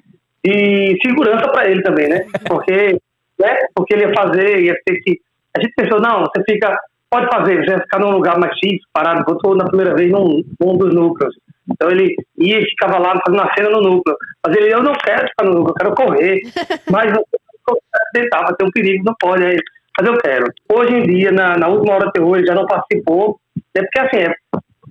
de segurança para ele também, né? Porque, né? Porque ele ia fazer, ia ter que. A gente pensou, não, você fica. Pode fazer, você vai ficar num lugar mais fixo, parado. Botou na primeira vez num, num dos núcleos. Então ele ia e ficava lá fazendo a cena no núcleo. Mas ele, eu não quero ficar no núcleo, eu quero correr. Mas tentava ter um perigo, não pode. Aí, mas eu quero. Hoje em dia, na, na última hora até hoje, já não participou. É porque assim, é,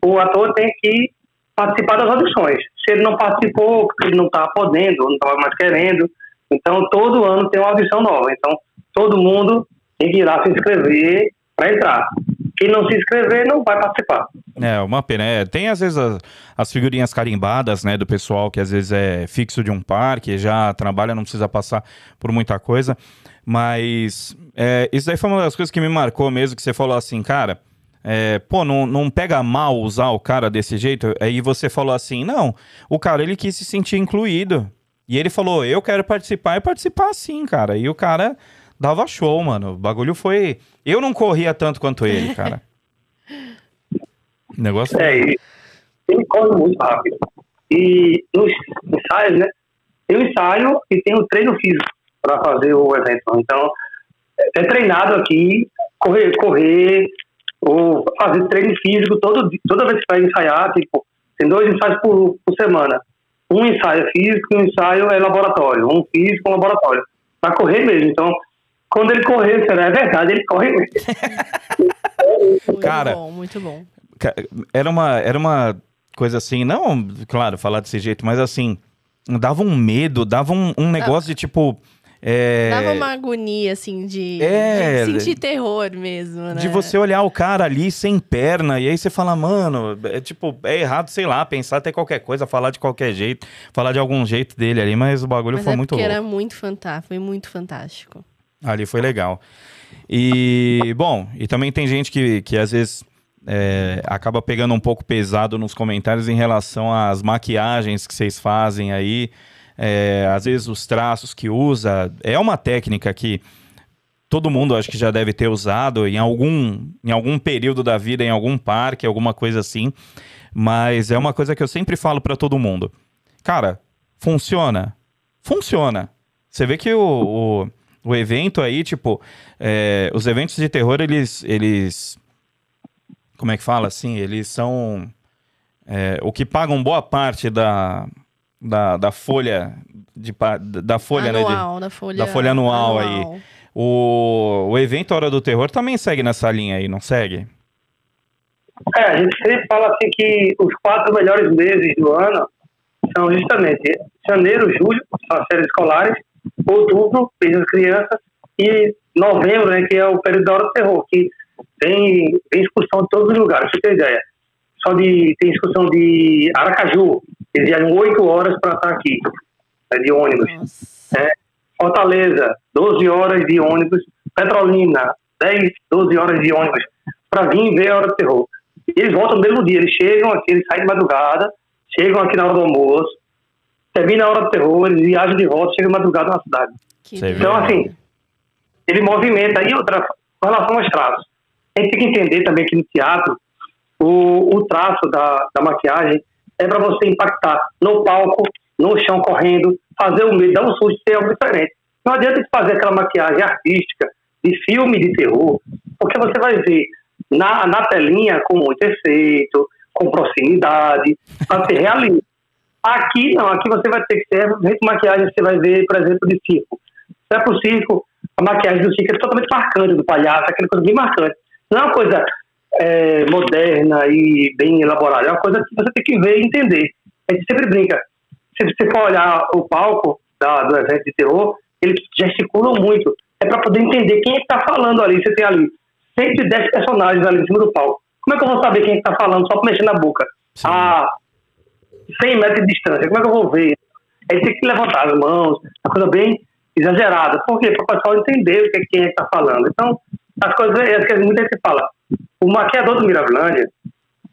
o ator tem que participar das audições. Se ele não participou, porque ele não estava podendo, não estava mais querendo. Então, todo ano tem uma audição nova. Então, todo mundo tem que ir lá se inscrever para entrar. Quem não se inscrever não vai participar. É, uma pena. É, tem às vezes as, as, figurinhas carimbadas, né, do pessoal que às vezes é fixo de um parque, já trabalha, não precisa passar por muita coisa. Mas é, isso daí foi uma das coisas que me marcou mesmo, que você falou assim, cara, é, pô, não, não pega mal usar o cara desse jeito? Aí você falou assim, não, o cara ele quis se sentir incluído. E ele falou, eu quero participar e participar sim, cara. E o cara dava show, mano. O bagulho foi. Eu não corria tanto quanto ele, cara. o negócio. É, ele corre muito rápido. E nos ensaios, né? Tem o ensaio e tem o treino físico para fazer o evento. Então, é treinado aqui, correr, correr, ou fazer treino físico todo, toda vez que vai ensaiar, tipo, tem dois ensaios por, por semana. Um ensaio é físico e um ensaio é laboratório. Um físico e um laboratório. Para correr mesmo. Então, quando ele correr, será é verdade, ele corre mesmo. muito Cara, bom, muito bom. Era uma, era uma coisa assim, não, claro, falar desse jeito, mas assim, dava um medo, dava um, um negócio ah. de tipo é... Dava uma agonia, assim, de, é... de, sentir terror mesmo, né? De você olhar o cara ali sem perna, e aí você fala, mano, é tipo, é errado, sei lá, pensar até qualquer coisa, falar de qualquer jeito, falar de algum jeito dele ali, mas o bagulho mas foi é muito louco. era muito fantástico, foi muito fantástico. Ali foi legal. E, bom, e também tem gente que, que às vezes é, acaba pegando um pouco pesado nos comentários em relação às maquiagens que vocês fazem aí é, às vezes os traços que usa. É uma técnica que todo mundo acho que já deve ter usado em algum, em algum período da vida, em algum parque, alguma coisa assim. Mas é uma coisa que eu sempre falo para todo mundo. Cara, funciona? Funciona. Você vê que o, o, o evento aí, tipo, é, os eventos de terror, eles, eles. Como é que fala assim? Eles são. É, o que pagam boa parte da, da, da folha de da folha, anual, né, de, da folha, da folha anual, anual. aí. O, o evento Hora do Terror também segue nessa linha aí, não segue? É, a gente sempre fala assim que os quatro melhores meses do ano são justamente janeiro, julho, são as séries escolares, outubro, mês das crianças, e novembro, né, que é o período da Hora do Terror, que tem, tem excursão de todos os lugares, pra você ter ideia. Só de, tem excursão de Aracaju, eles viajam oito horas para estar aqui, né, de ônibus. É, Fortaleza, 12 horas de ônibus. Petrolina, 10, 12 horas de ônibus para vir ver a hora do terror. E eles voltam no mesmo dia, eles chegam aqui, eles saem de madrugada, chegam aqui na hora do almoço, termina a hora do terror, eles viajam de volta, chegam de madrugada na cidade. Que então, assim, ele movimenta. E outra, com relação aos traços, a gente tem que entender também que no teatro, o, o traço da, da maquiagem é para você impactar no palco, no chão correndo, fazer o medo, dar um susto, ser algo diferente. Não adianta fazer aquela maquiagem artística de filme de terror, porque você vai ver na, na telinha com muito efeito, com proximidade, para ser realista. Aqui não, aqui você vai ter que ter maquiagem você vai ver, por exemplo, de circo. Se é pro circo, a maquiagem do circo é totalmente marcante, do palhaço, aquela coisa bem marcante. Não é uma coisa é, moderna e bem elaborada. É uma coisa que você tem que ver e entender. A gente sempre brinca. Se você for olhar o palco da, do evento de terror, eles gesticulam muito. É para poder entender quem é está falando ali. Você tem ali 110 personagens ali em cima do palco. Como é que eu vou saber quem é está falando só mexer na boca? Sim. A 100 metros de distância. Como é que eu vou ver? Aí tem que levantar as mãos. Uma coisa bem exagerada. Por quê? Para o pessoal entender o que é, quem é que está falando. Então, as coisas, é que muita gente fala. O maquiador do Mirabilândia,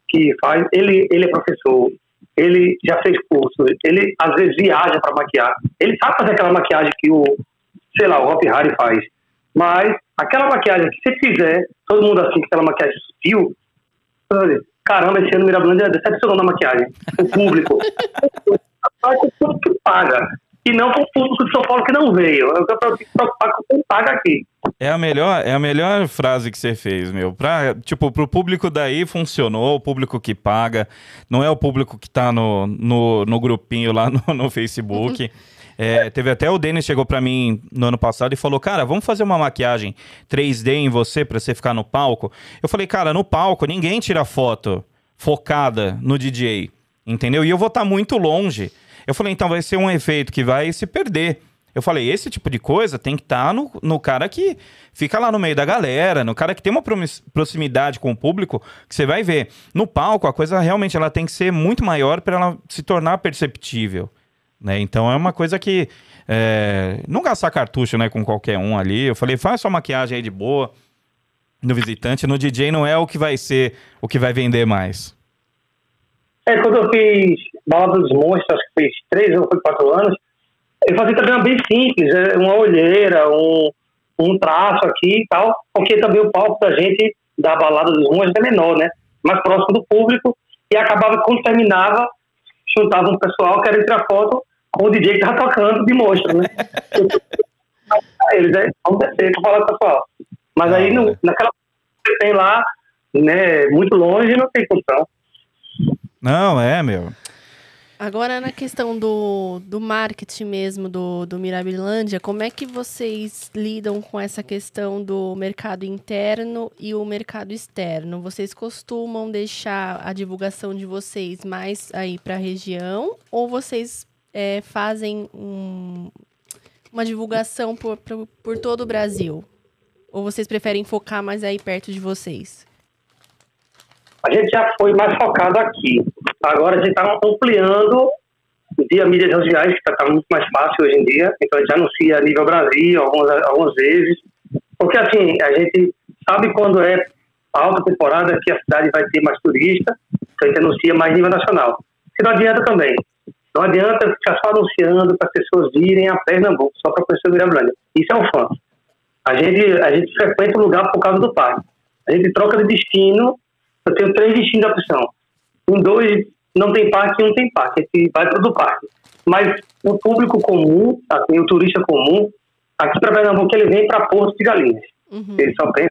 que faz, ele, ele é professor, ele já fez curso, ele às vezes viaja para maquiar. Ele sabe fazer aquela maquiagem que o, sei lá, o Hop Harry faz. Mas Aquela maquiagem que você fizer, todo mundo assim, aquela maquiagem sutil, caramba, esse ano Mirabilândia decepcionou na maquiagem. O público. o público que paga. E não com o público de São Paulo que não veio. Eu quero preocupar com quem paga aqui. É a melhor, é a melhor frase que você fez, meu. Pra, tipo, pro público daí funcionou, o público que paga. Não é o público que tá no, no, no grupinho lá no, no Facebook. É, teve até o Denis chegou para mim no ano passado e falou: Cara, vamos fazer uma maquiagem 3D em você para você ficar no palco. Eu falei: Cara, no palco ninguém tira foto focada no DJ, entendeu? E eu vou estar tá muito longe. Eu falei: Então vai ser um efeito que vai se perder. Eu falei, esse tipo de coisa tem que estar tá no, no cara que fica lá no meio da galera, no cara que tem uma proximidade com o público, que você vai ver. No palco, a coisa realmente ela tem que ser muito maior para ela se tornar perceptível. Né? Então é uma coisa que. É, não gastar cartucho né, com qualquer um ali. Eu falei, faz sua maquiagem aí de boa no visitante. No DJ não é o que vai ser o que vai vender mais. É, quando eu fiz Balada dos Monstros, acho que fez três ou quatro anos, eu fazia também uma bem simples, é, uma olheira, um, um traço aqui e tal, porque também o palco da gente, da Balada dos Monstros, é menor, né? Mais próximo do público, e acabava, quando terminava, juntava um pessoal que era tirar foto com o DJ que tava tocando de monstro, né? Eles aí, vamos descer pra falar com o pessoal. Mas aí, no, naquela que tem lá, né, muito longe, não tem condição. Não, é, meu. Agora, na questão do, do marketing mesmo do, do Mirabilândia, como é que vocês lidam com essa questão do mercado interno e o mercado externo? Vocês costumam deixar a divulgação de vocês mais aí para a região ou vocês é, fazem um, uma divulgação por, por, por todo o Brasil? Ou vocês preferem focar mais aí perto de vocês? A gente já foi mais focado aqui. Agora a gente está ampliando via mídias sociais, que está tá muito mais fácil hoje em dia. Então a gente anuncia a nível Brasil algumas, algumas vezes. Porque assim, a gente sabe quando é alta temporada que a cidade vai ter mais turista, então a gente anuncia mais nível nacional. Que não adianta também. Não adianta ficar só anunciando para as pessoas virem a Pernambuco só para conhecer o Mirablândia. Isso é um fã. A gente, a gente frequenta o lugar por causa do parque. A gente troca de destino. Eu tenho três destinos de opção. Em dois não tem parque e um tem parque. Gente vai para o do parque. Mas o público comum, assim, o turista comum, aqui para Pernambuco ele vem para Porto de Galinhas. Uhum. Ele só pensa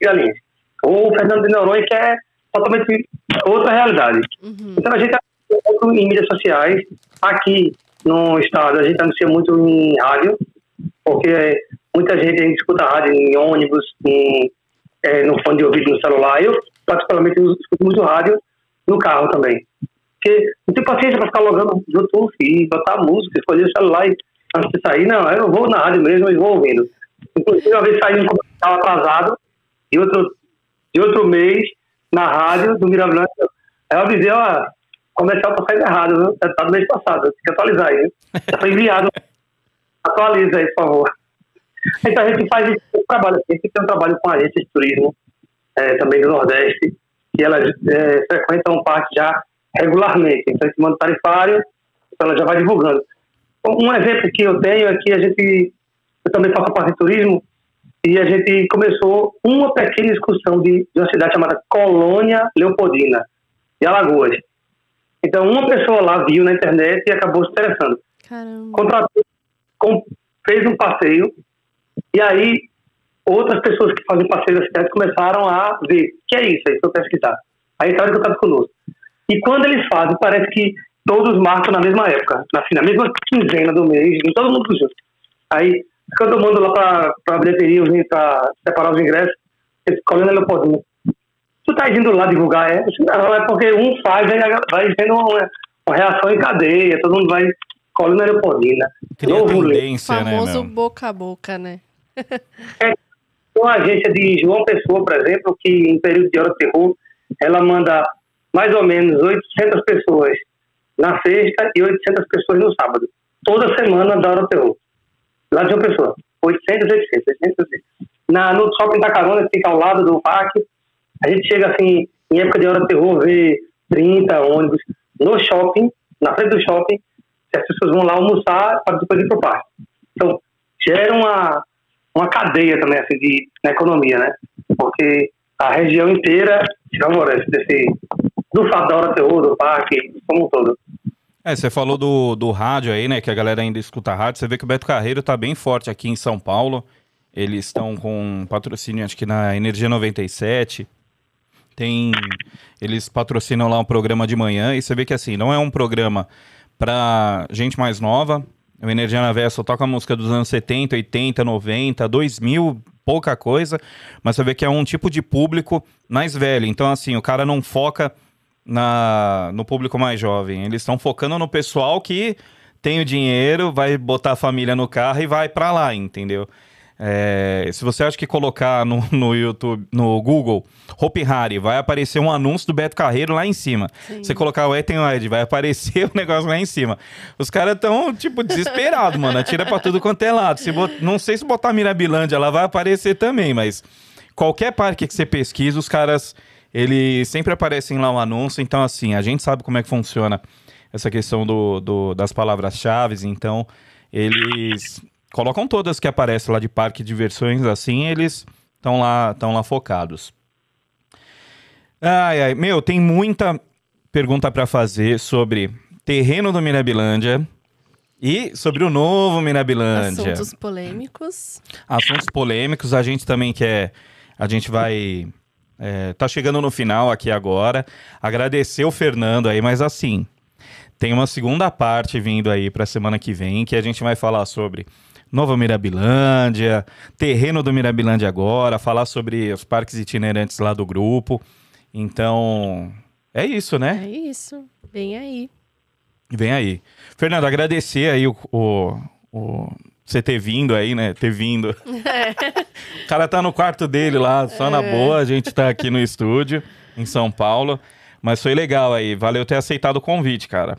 em Galinhas. Ou o Fernando de Noronha, que é totalmente outra realidade. Uhum. Então a gente muito em mídias sociais. Aqui no estado, a gente anuncia muito em rádio, porque muita gente a gente escuta rádio em ônibus, em, é, no fone de ouvido no celular. Eu, particularmente, escuto muito rádio no carro também. Porque não tenho paciência para ficar logando YouTube e botar música, escolher o celular e, antes de sair. Não, eu vou na rádio mesmo e vou ouvindo. Inclusive, uma vez saí um comercial atrasado e outro, e outro mês na rádio do Mirabilândia. Aí eu avisei, ó, comercial tá saindo errado, viu? Tá do mês passado, tem que atualizar aí. Já foi enviado. Atualiza aí, por favor. Então a gente faz esse trabalho, a gente tem um trabalho com agências de turismo, é, também do Nordeste, e elas é, frequentam o parque já regularmente. Então a gente manda tarifário, então ela já vai divulgando. Um exemplo que eu tenho é que a gente, eu também faço parte de turismo, e a gente começou uma pequena excursão de, de uma cidade chamada Colônia Leopoldina, de Alagoas. Então, uma pessoa lá viu na internet e acabou se interessando. Caramba. Contratou, com, fez um passeio, e aí outras pessoas que fazem passeio da cidade começaram a ver o que é isso, aí foi pesquisar. Aí entraram em contato conosco. E quando eles fazem, parece que todos marcam na mesma época, na, na mesma quinzena do mês, em todo mundo junto. Aí, quando eu mando lá para a bilheteria, eu vim para separar os ingressos, eles colando Leopoldina tu tá indo lá divulgar, é? Não, é porque um faz, vai, vai vendo uma, uma reação em cadeia, todo mundo vai colhendo aeropodina. Cria Novo tendência, né, famoso né, boca a boca, né? é, uma agência de João Pessoa, por exemplo, que em período de hora terror, ela manda mais ou menos 800 pessoas na sexta e 800 pessoas no sábado. Toda semana da hora terror. Lá de João Pessoa. 800, 800, 800, 800. Na, no shopping da carona, que fica ao lado do parque, a gente chega assim, em época de hora de terror, ver 30 ônibus no shopping, na frente do shopping, as pessoas vão lá almoçar para depois ir para o parque. Então, gera uma, uma cadeia também assim de na economia, né? Porque a região inteira se favorece desse do fato da hora terror, do parque, como um todo. É, você falou do, do rádio aí, né? Que a galera ainda escuta rádio. Você vê que o Beto Carreiro tá bem forte aqui em São Paulo. Eles estão com patrocínio, acho que na Energia 97. Tem. Eles patrocinam lá um programa de manhã. E você vê que assim, não é um programa pra gente mais nova. O Energia na Veia só toca música dos anos 70, 80, 90, 2000, pouca coisa. Mas você vê que é um tipo de público mais velho. Então, assim, o cara não foca na, no público mais jovem. Eles estão focando no pessoal que tem o dinheiro, vai botar a família no carro e vai para lá, entendeu? É, se você acha que colocar no, no YouTube, no Google, Hope Harry, vai aparecer um anúncio do Beto Carreiro lá em cima. Sim. Você colocar o Ethan Ed, vai aparecer o negócio lá em cima. Os caras estão, tipo, desesperados, mano. Atira pra tudo quanto é lado. Se bot... Não sei se botar Mirabilândia lá vai aparecer também, mas qualquer parque que você pesquisa, os caras, eles sempre aparecem lá um anúncio. Então, assim, a gente sabe como é que funciona essa questão do, do das palavras-chave. Então, eles colocam todas que aparecem lá de parque de diversões, assim, eles estão lá, estão lá focados. Ai, ai, meu, tem muita pergunta para fazer sobre terreno do Mirabilândia e sobre o novo Mirabilândia. Assuntos polêmicos. Assuntos polêmicos, a gente também quer, a gente vai é, tá chegando no final aqui agora. Agradecer o Fernando aí, mas assim, tem uma segunda parte vindo aí para semana que vem que a gente vai falar sobre Nova Mirabilândia, terreno do Mirabilândia agora, falar sobre os parques itinerantes lá do grupo. Então, é isso, né? É isso. Vem aí. Vem aí. Fernando, agradecer aí o, o, o você ter vindo aí, né? Ter vindo. É. o cara tá no quarto dele lá, só é. na boa. A gente tá aqui no estúdio, em São Paulo. Mas foi legal aí. Valeu ter aceitado o convite, cara.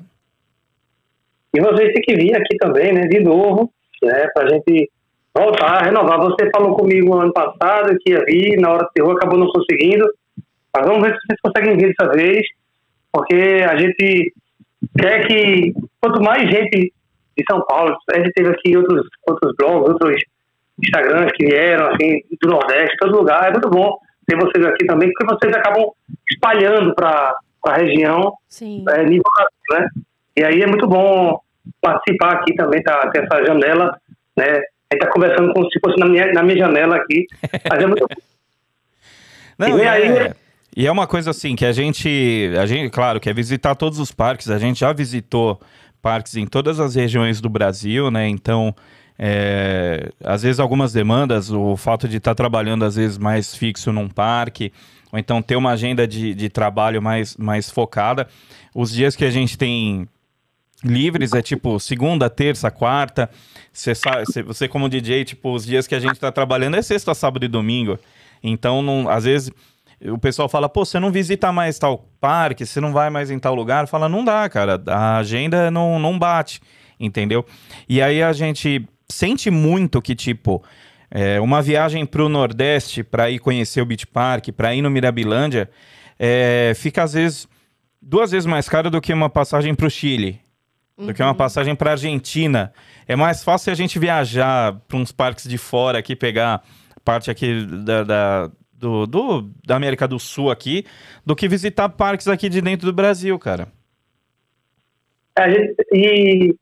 E vocês têm que vir aqui também, né? De novo né? Para a gente voltar, renovar. Você falou comigo no ano passado que ia vir, na hora do terror acabou não conseguindo. Mas vamos ver se vocês conseguem vir dessa vez, porque a gente quer que quanto mais gente de São Paulo, a gente teve aqui outros, outros blogs, outros Instagrams que vieram, assim, do Nordeste, todo lugar, é muito bom ter vocês aqui também, porque vocês acabam espalhando para a região, Sim. É, nível né? E aí é muito bom participar aqui também, tá, ter essa janela, né? A gente tá conversando como se fosse na minha, na minha janela aqui, mas é muito Não, e, é, aí... e é uma coisa assim, que a gente, a gente, claro, quer visitar todos os parques, a gente já visitou parques em todas as regiões do Brasil, né? Então, é, às vezes algumas demandas, o fato de estar tá trabalhando às vezes mais fixo num parque, ou então ter uma agenda de, de trabalho mais, mais focada. Os dias que a gente tem livres é tipo segunda, terça, quarta. Você sabe, você como DJ, tipo, os dias que a gente tá trabalhando é sexta, sábado e domingo. Então, não, às vezes o pessoal fala, pô, você não visita mais tal parque, você não vai mais em tal lugar. Fala, não dá, cara, a agenda não, não bate, entendeu? E aí a gente sente muito que, tipo, é, uma viagem pro Nordeste para ir conhecer o Beach Park, para ir no Mirabilândia, é, fica às vezes duas vezes mais caro do que uma passagem pro Chile, do que uma uhum. passagem para Argentina. É mais fácil a gente viajar para uns parques de fora aqui, pegar parte aqui da, da, do, do, da América do Sul aqui, do que visitar parques aqui de dentro do Brasil, cara. É, gente, e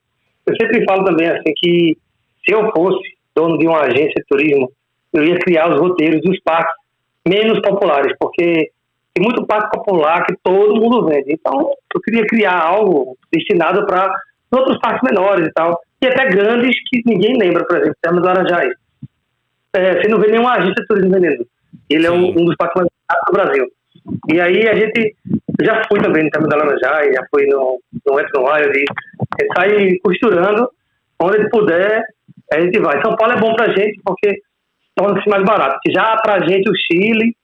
eu sempre falo também assim que se eu fosse dono de uma agência de turismo, eu ia criar os roteiros dos parques menos populares, porque tem muito parque popular que todo mundo vende. Então, eu queria criar algo destinado para outros parques menores e tal, e até grandes que ninguém lembra, por exemplo, Termas do Laranjais. É, você não vê nenhuma agência de turismo vendendo. Ele é um, um, dos parques mais do Brasil. E aí a gente já fui também no Termas Laranjais, já fui no, no Western Wild, e sai costurando, onde ele puder, a gente vai. São Paulo é bom pra gente porque torna-se mais barato. Já pra gente o Chile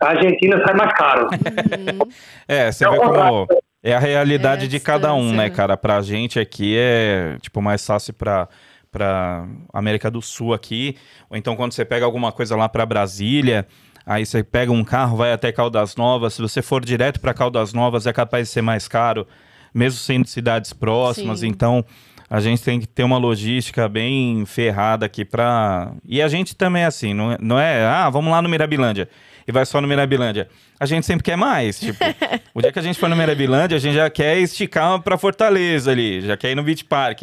a Argentina sai mais caro. É, você vê como é a realidade é, de cada um, né, cara? Pra gente aqui é, tipo, mais fácil pra, pra América do Sul aqui, ou então quando você pega alguma coisa lá pra Brasília, aí você pega um carro, vai até Caldas Novas, se você for direto para Caldas Novas é capaz de ser mais caro, mesmo sendo cidades próximas, Sim. então A gente tem que ter uma logística bem ferrada aqui pra. E a gente também é assim, não é, não é ah, vamos lá no Mirabilândia e vai só no Mirabilândia. A gente sempre quer mais. Tipo, o dia que a gente for no Mirabilândia, a gente já quer esticar pra Fortaleza ali, já quer ir no Beach Park.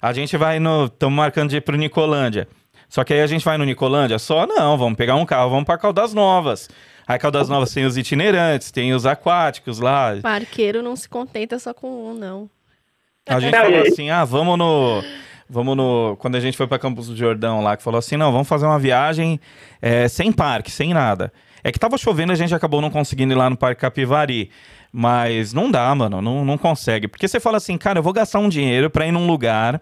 A gente vai no. Estamos marcando de ir pro Nicolândia. Só que aí a gente vai no Nicolândia? Só não, vamos pegar um carro, vamos pra Caldas Novas. Aí Caldas Novas tem os itinerantes, tem os aquáticos lá. Parqueiro não se contenta só com um, não. A gente falou assim, ah, vamos no... Vamos no... Quando a gente foi pra Campos do Jordão lá, que falou assim, não, vamos fazer uma viagem é, sem parque, sem nada. É que tava chovendo, a gente acabou não conseguindo ir lá no Parque Capivari. Mas não dá, mano, não, não consegue. Porque você fala assim, cara, eu vou gastar um dinheiro pra ir num lugar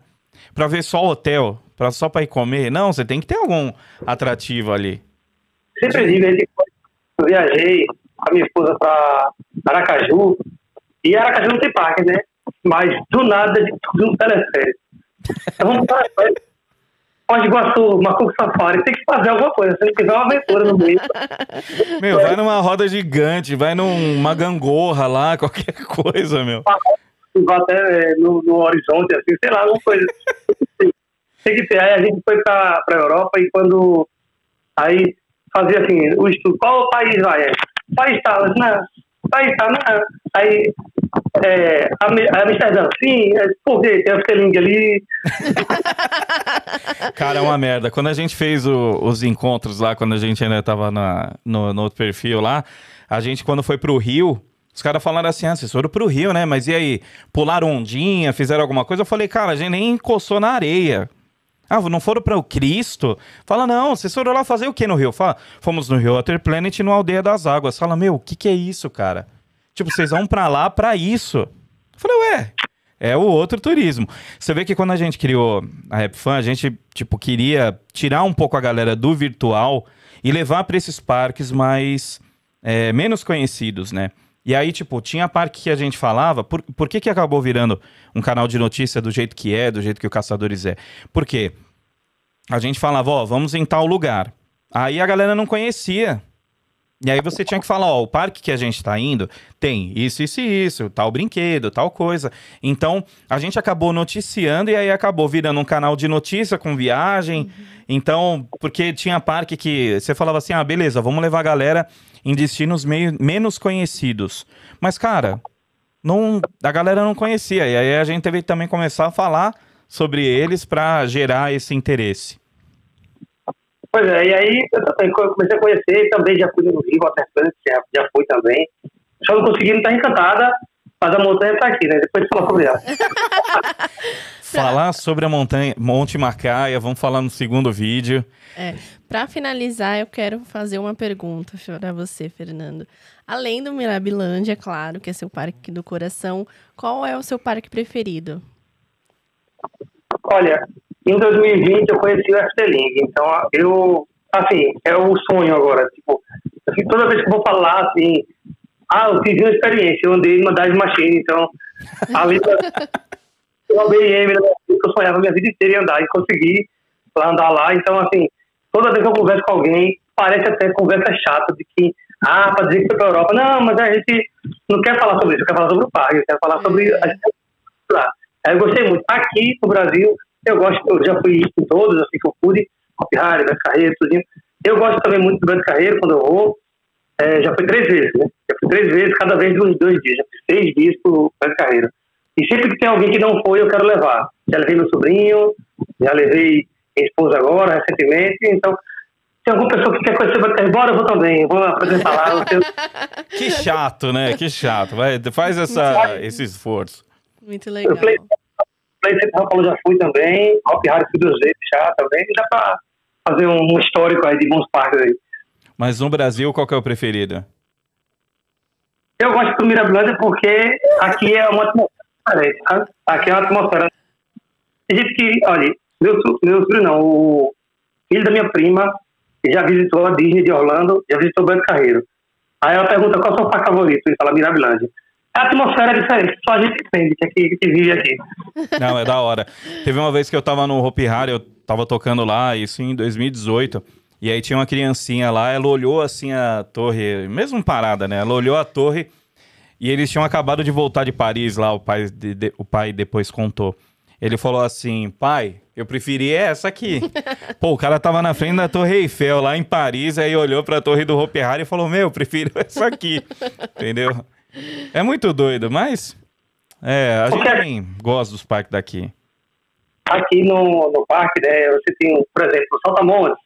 pra ver só o hotel, pra, só pra ir comer. Não, você tem que ter algum atrativo ali. Sempre digo, eu viajei com a minha esposa para Aracaju, e Aracaju não tem parque, né? Mas do nada, de tudo no teleférico. Então vamos para Pode Iguaçu, Macuco Safari, tem que fazer alguma coisa, tem que fazer uma aventura no meio. Meu, vai numa roda gigante, vai numa gangorra lá, qualquer coisa, meu. Vai até é, no, no horizonte, assim, sei lá, alguma coisa. tem que ter. Aí a gente foi para a Europa e quando. Aí fazia assim, o estudo, qual país vai? É, país tal, não, país tal, não. Aí, é, Amsterdã, sim, é, por quê? Tem a Feeling ali. Cara, é uma merda. Quando a gente fez o, os encontros lá, quando a gente ainda tava na, no, no outro perfil lá, a gente, quando foi pro Rio, os caras falaram assim: ah, vocês foram pro Rio, né? Mas e aí? Pularam ondinha, fizeram alguma coisa? Eu falei, cara, a gente nem encostou na areia. Ah, não foram para o Cristo? Fala, não, vocês foram lá fazer o que no Rio? Fala, fomos no Rio Water Planet no Aldeia das Águas. Fala, meu, o que, que é isso, cara? Tipo, vocês vão para lá para isso. Eu falei, ué, é o outro turismo. Você vê que quando a gente criou a RapFan, a gente, tipo, queria tirar um pouco a galera do virtual e levar para esses parques mais é, menos conhecidos, né? E aí, tipo, tinha parque que a gente falava. Por, por que, que acabou virando um canal de notícia do jeito que é, do jeito que o Caçadores é? Porque a gente falava, ó, vamos em tal lugar. Aí a galera não conhecia. E aí você tinha que falar, ó, o parque que a gente tá indo tem isso, isso e isso, tal brinquedo, tal coisa. Então, a gente acabou noticiando e aí acabou virando um canal de notícia com viagem. Uhum. Então, porque tinha parque que você falava assim, ah, beleza, vamos levar a galera em destinos meio, menos conhecidos. Mas, cara, não, a galera não conhecia. E aí a gente teve que também começar a falar sobre eles para gerar esse interesse. Pois é, e aí eu comecei a conhecer, também já fui no Rio, até já, já fui também. Só não consegui, não estar encantada, mas a montanha está aqui, né? Depois de falar sobre ela. falar sobre a montanha Monte Macaia, vamos falar no segundo vídeo. É. Para finalizar, eu quero fazer uma pergunta para você, Fernando. Além do Mirabilândia, claro, que é seu parque do coração, qual é o seu parque preferido? Olha, em 2020 eu conheci o Efteling, então eu, assim, é o sonho agora, tipo, assim, toda vez que eu vou falar, assim, ah, eu fiz uma experiência, eu andei numa das machines, então, ali, eu andei em eu sonhava a minha vida inteira em andar e consegui andar lá, então, assim, toda vez que eu converso com alguém, parece até conversa chata de que, ah, para dizer que foi para a Europa. Não, mas a gente não quer falar sobre isso, quer falar sobre o parque, quer falar sobre a lá. Eu gostei muito. Aqui no Brasil, eu gosto, eu já fui em todos, assim que eu pude, Hop Harry, Beto Carreiro, tudinho. Eu gosto também muito do Beto Carreiro quando eu vou. É, já fui três vezes, né? Já fui três vezes, cada vez uns dois dias. Já fui seis dias pro Beto Carreiro. E sempre que tem alguém que não foi, eu quero levar. Já levei meu sobrinho, já levei minha esposa agora, recentemente, então se alguma pessoa que quer conhecer vai ter embora, eu vou também, vou apresentar lá. que chato, né? Que chato. Vai, faz essa, esse esforço. Muito legal. Eu Play, Play Paulo já fui também, Hop Hard fui duas vezes já também, dá pra fazer um histórico aí de bons parques aí. Mas no Brasil, qual que é o preferido? Eu gosto do Mirabilândia porque aqui é uma atmosfera Aqui é uma atmosfera. Tem gente que, olha, meu, meu filho não, o filho da minha prima já visitou a Disney de Orlando, já visitou o Beto Carreiro. Aí ela pergunta qual é o seu parque favorito, ele fala Mirabilândia. A atmosfera é diferente, só a gente entende que, aqui, que vive aqui. Não, é da hora. Teve uma vez que eu tava no Hopi Hari, eu tava tocando lá, isso em 2018, e aí tinha uma criancinha lá, ela olhou assim a torre, mesmo parada, né? Ela olhou a torre e eles tinham acabado de voltar de Paris lá, o pai, de, de, o pai depois contou. Ele falou assim: pai, eu preferi essa aqui. Pô, o cara tava na frente da Torre Eiffel, lá em Paris, aí olhou pra Torre do Hopi Hari e falou: Meu, eu prefiro essa aqui. Entendeu? É muito doido, mas. É, a gente também gosta dos parques daqui. Aqui no, no parque, né, você tem, por exemplo, o Saltamontes,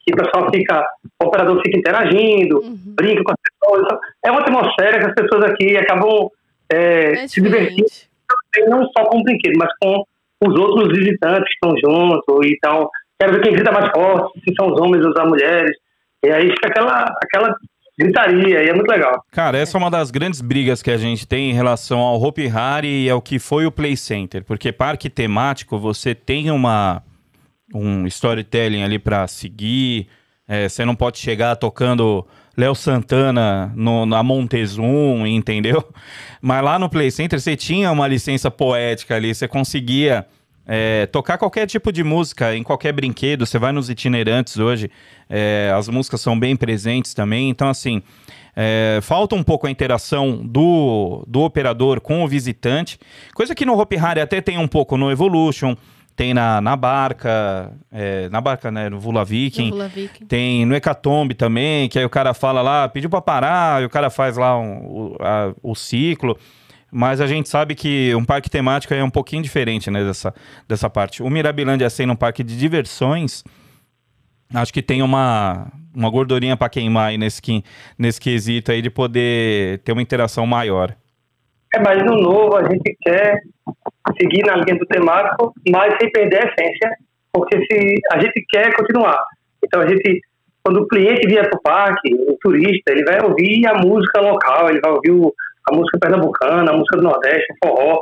que o pessoal fica, o operador fica interagindo, Uhum. brinca com as pessoas. É uma atmosfera que as pessoas aqui acabam é, É se divertindo, não só com o brinquedo, mas com os outros visitantes que estão juntos. Então, quero ver quem grita mais forte, se são os homens ou as mulheres. E aí fica aquela, aquela gritaria, e é muito legal. Cara, essa é uma das grandes brigas que a gente tem em relação ao Hopi Hari e ao que foi o Play Center. Porque parque temático, você tem uma um storytelling ali pra seguir. é, você não pode chegar tocando Léo Santana no, na Montezum, entendeu? Mas lá no Play Center você tinha uma licença poética ali, você conseguia é, tocar qualquer tipo de música em qualquer brinquedo. Você vai nos itinerantes hoje, é, as músicas são bem presentes também. Então, assim, é, falta um pouco a interação do, do operador com o visitante, coisa que no Hopi Hari até tem um pouco no Evolution, tem na, na barca, é, na barca, né, no Vula Viking. No Vula Viking. Tem no Hecatombe também, que aí o cara fala lá, pediu pra parar, e o cara faz lá um- o, a- o ciclo. Mas a gente sabe que um parque temático é um pouquinho diferente, né, dessa, dessa parte. O Mirabilândia sendo um parque de diversões, acho que tem uma, uma gordurinha pra queimar aí nesse, nesse quesito aí de poder ter uma interação maior. É, mas no novo a gente quer seguir na linha do temático, mas sem perder a essência, porque se a gente quer continuar. Então a gente, quando o cliente vier para o parque, o turista, ele vai ouvir a música local, ele vai ouvir o- a música pernambucana, a música do Nordeste, o forró,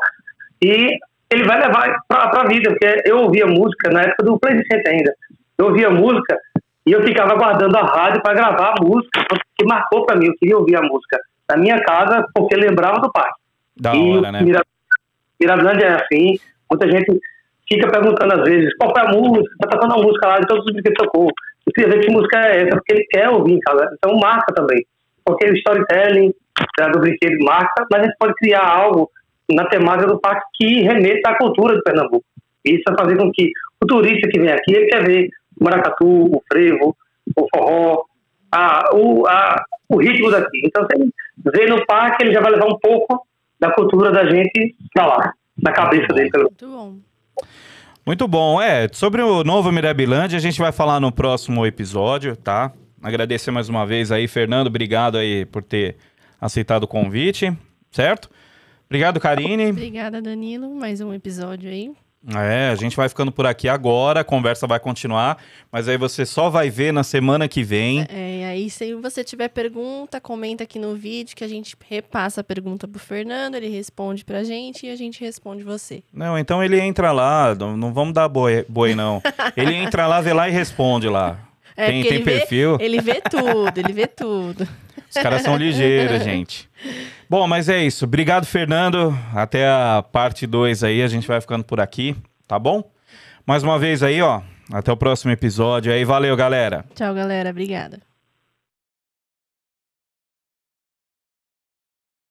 e ele vai levar para a vida, porque eu ouvia música na época do Play Center ainda. Eu ouvia música e eu ficava guardando a rádio para gravar a música, que marcou para mim, eu queria ouvir a música na minha casa, porque lembrava do parque. Da E hora, né? Mira- Mirabilândia é assim, muita gente fica perguntando às vezes qual foi a música, tá tocando a música lá de todos os que tocou. Eu queria ver que música é essa, porque ele quer ouvir em casa. Então marca também. Porque o storytelling né, do brinquedo marca, mas a gente pode criar algo na temática do parque que remeta à cultura de Pernambuco. Isso vai fazer com que o turista que vem aqui, ele quer ver o maracatu, o frevo, o forró, a, o, a, o ritmo daqui. Então, se ele vê no parque, ele já vai levar um pouco da cultura da gente pra lá, na cabeça dele. Pelo... Muito bom. Muito bom. É, sobre o novo Mirabilândia, a gente vai falar no próximo episódio, tá? Agradecer mais uma vez aí, Fernando. Obrigado aí por ter aceitado o convite, certo? Obrigado, Karine. Obrigada, Danilo. Mais um episódio aí. É, a gente vai ficando por aqui agora, a conversa vai continuar, mas aí você só vai ver na semana que vem. É, aí, se você tiver pergunta, comenta aqui no vídeo que a gente repassa a pergunta pro Fernando, ele responde pra gente e a gente responde você. Não, então ele entra lá, não, não vamos dar boi, boi não. Ele entra lá, vê lá e responde lá. É, tem tem ele vê- perfil. Ele vê tudo, ele vê tudo. Os caras são ligeiros, gente. Bom, mas é isso. Obrigado, Fernando. Até a parte 2 aí, a gente vai ficando por aqui, tá bom? Mais uma vez aí, ó. Até o próximo episódio aí. Valeu, galera. Tchau, galera. Obrigada.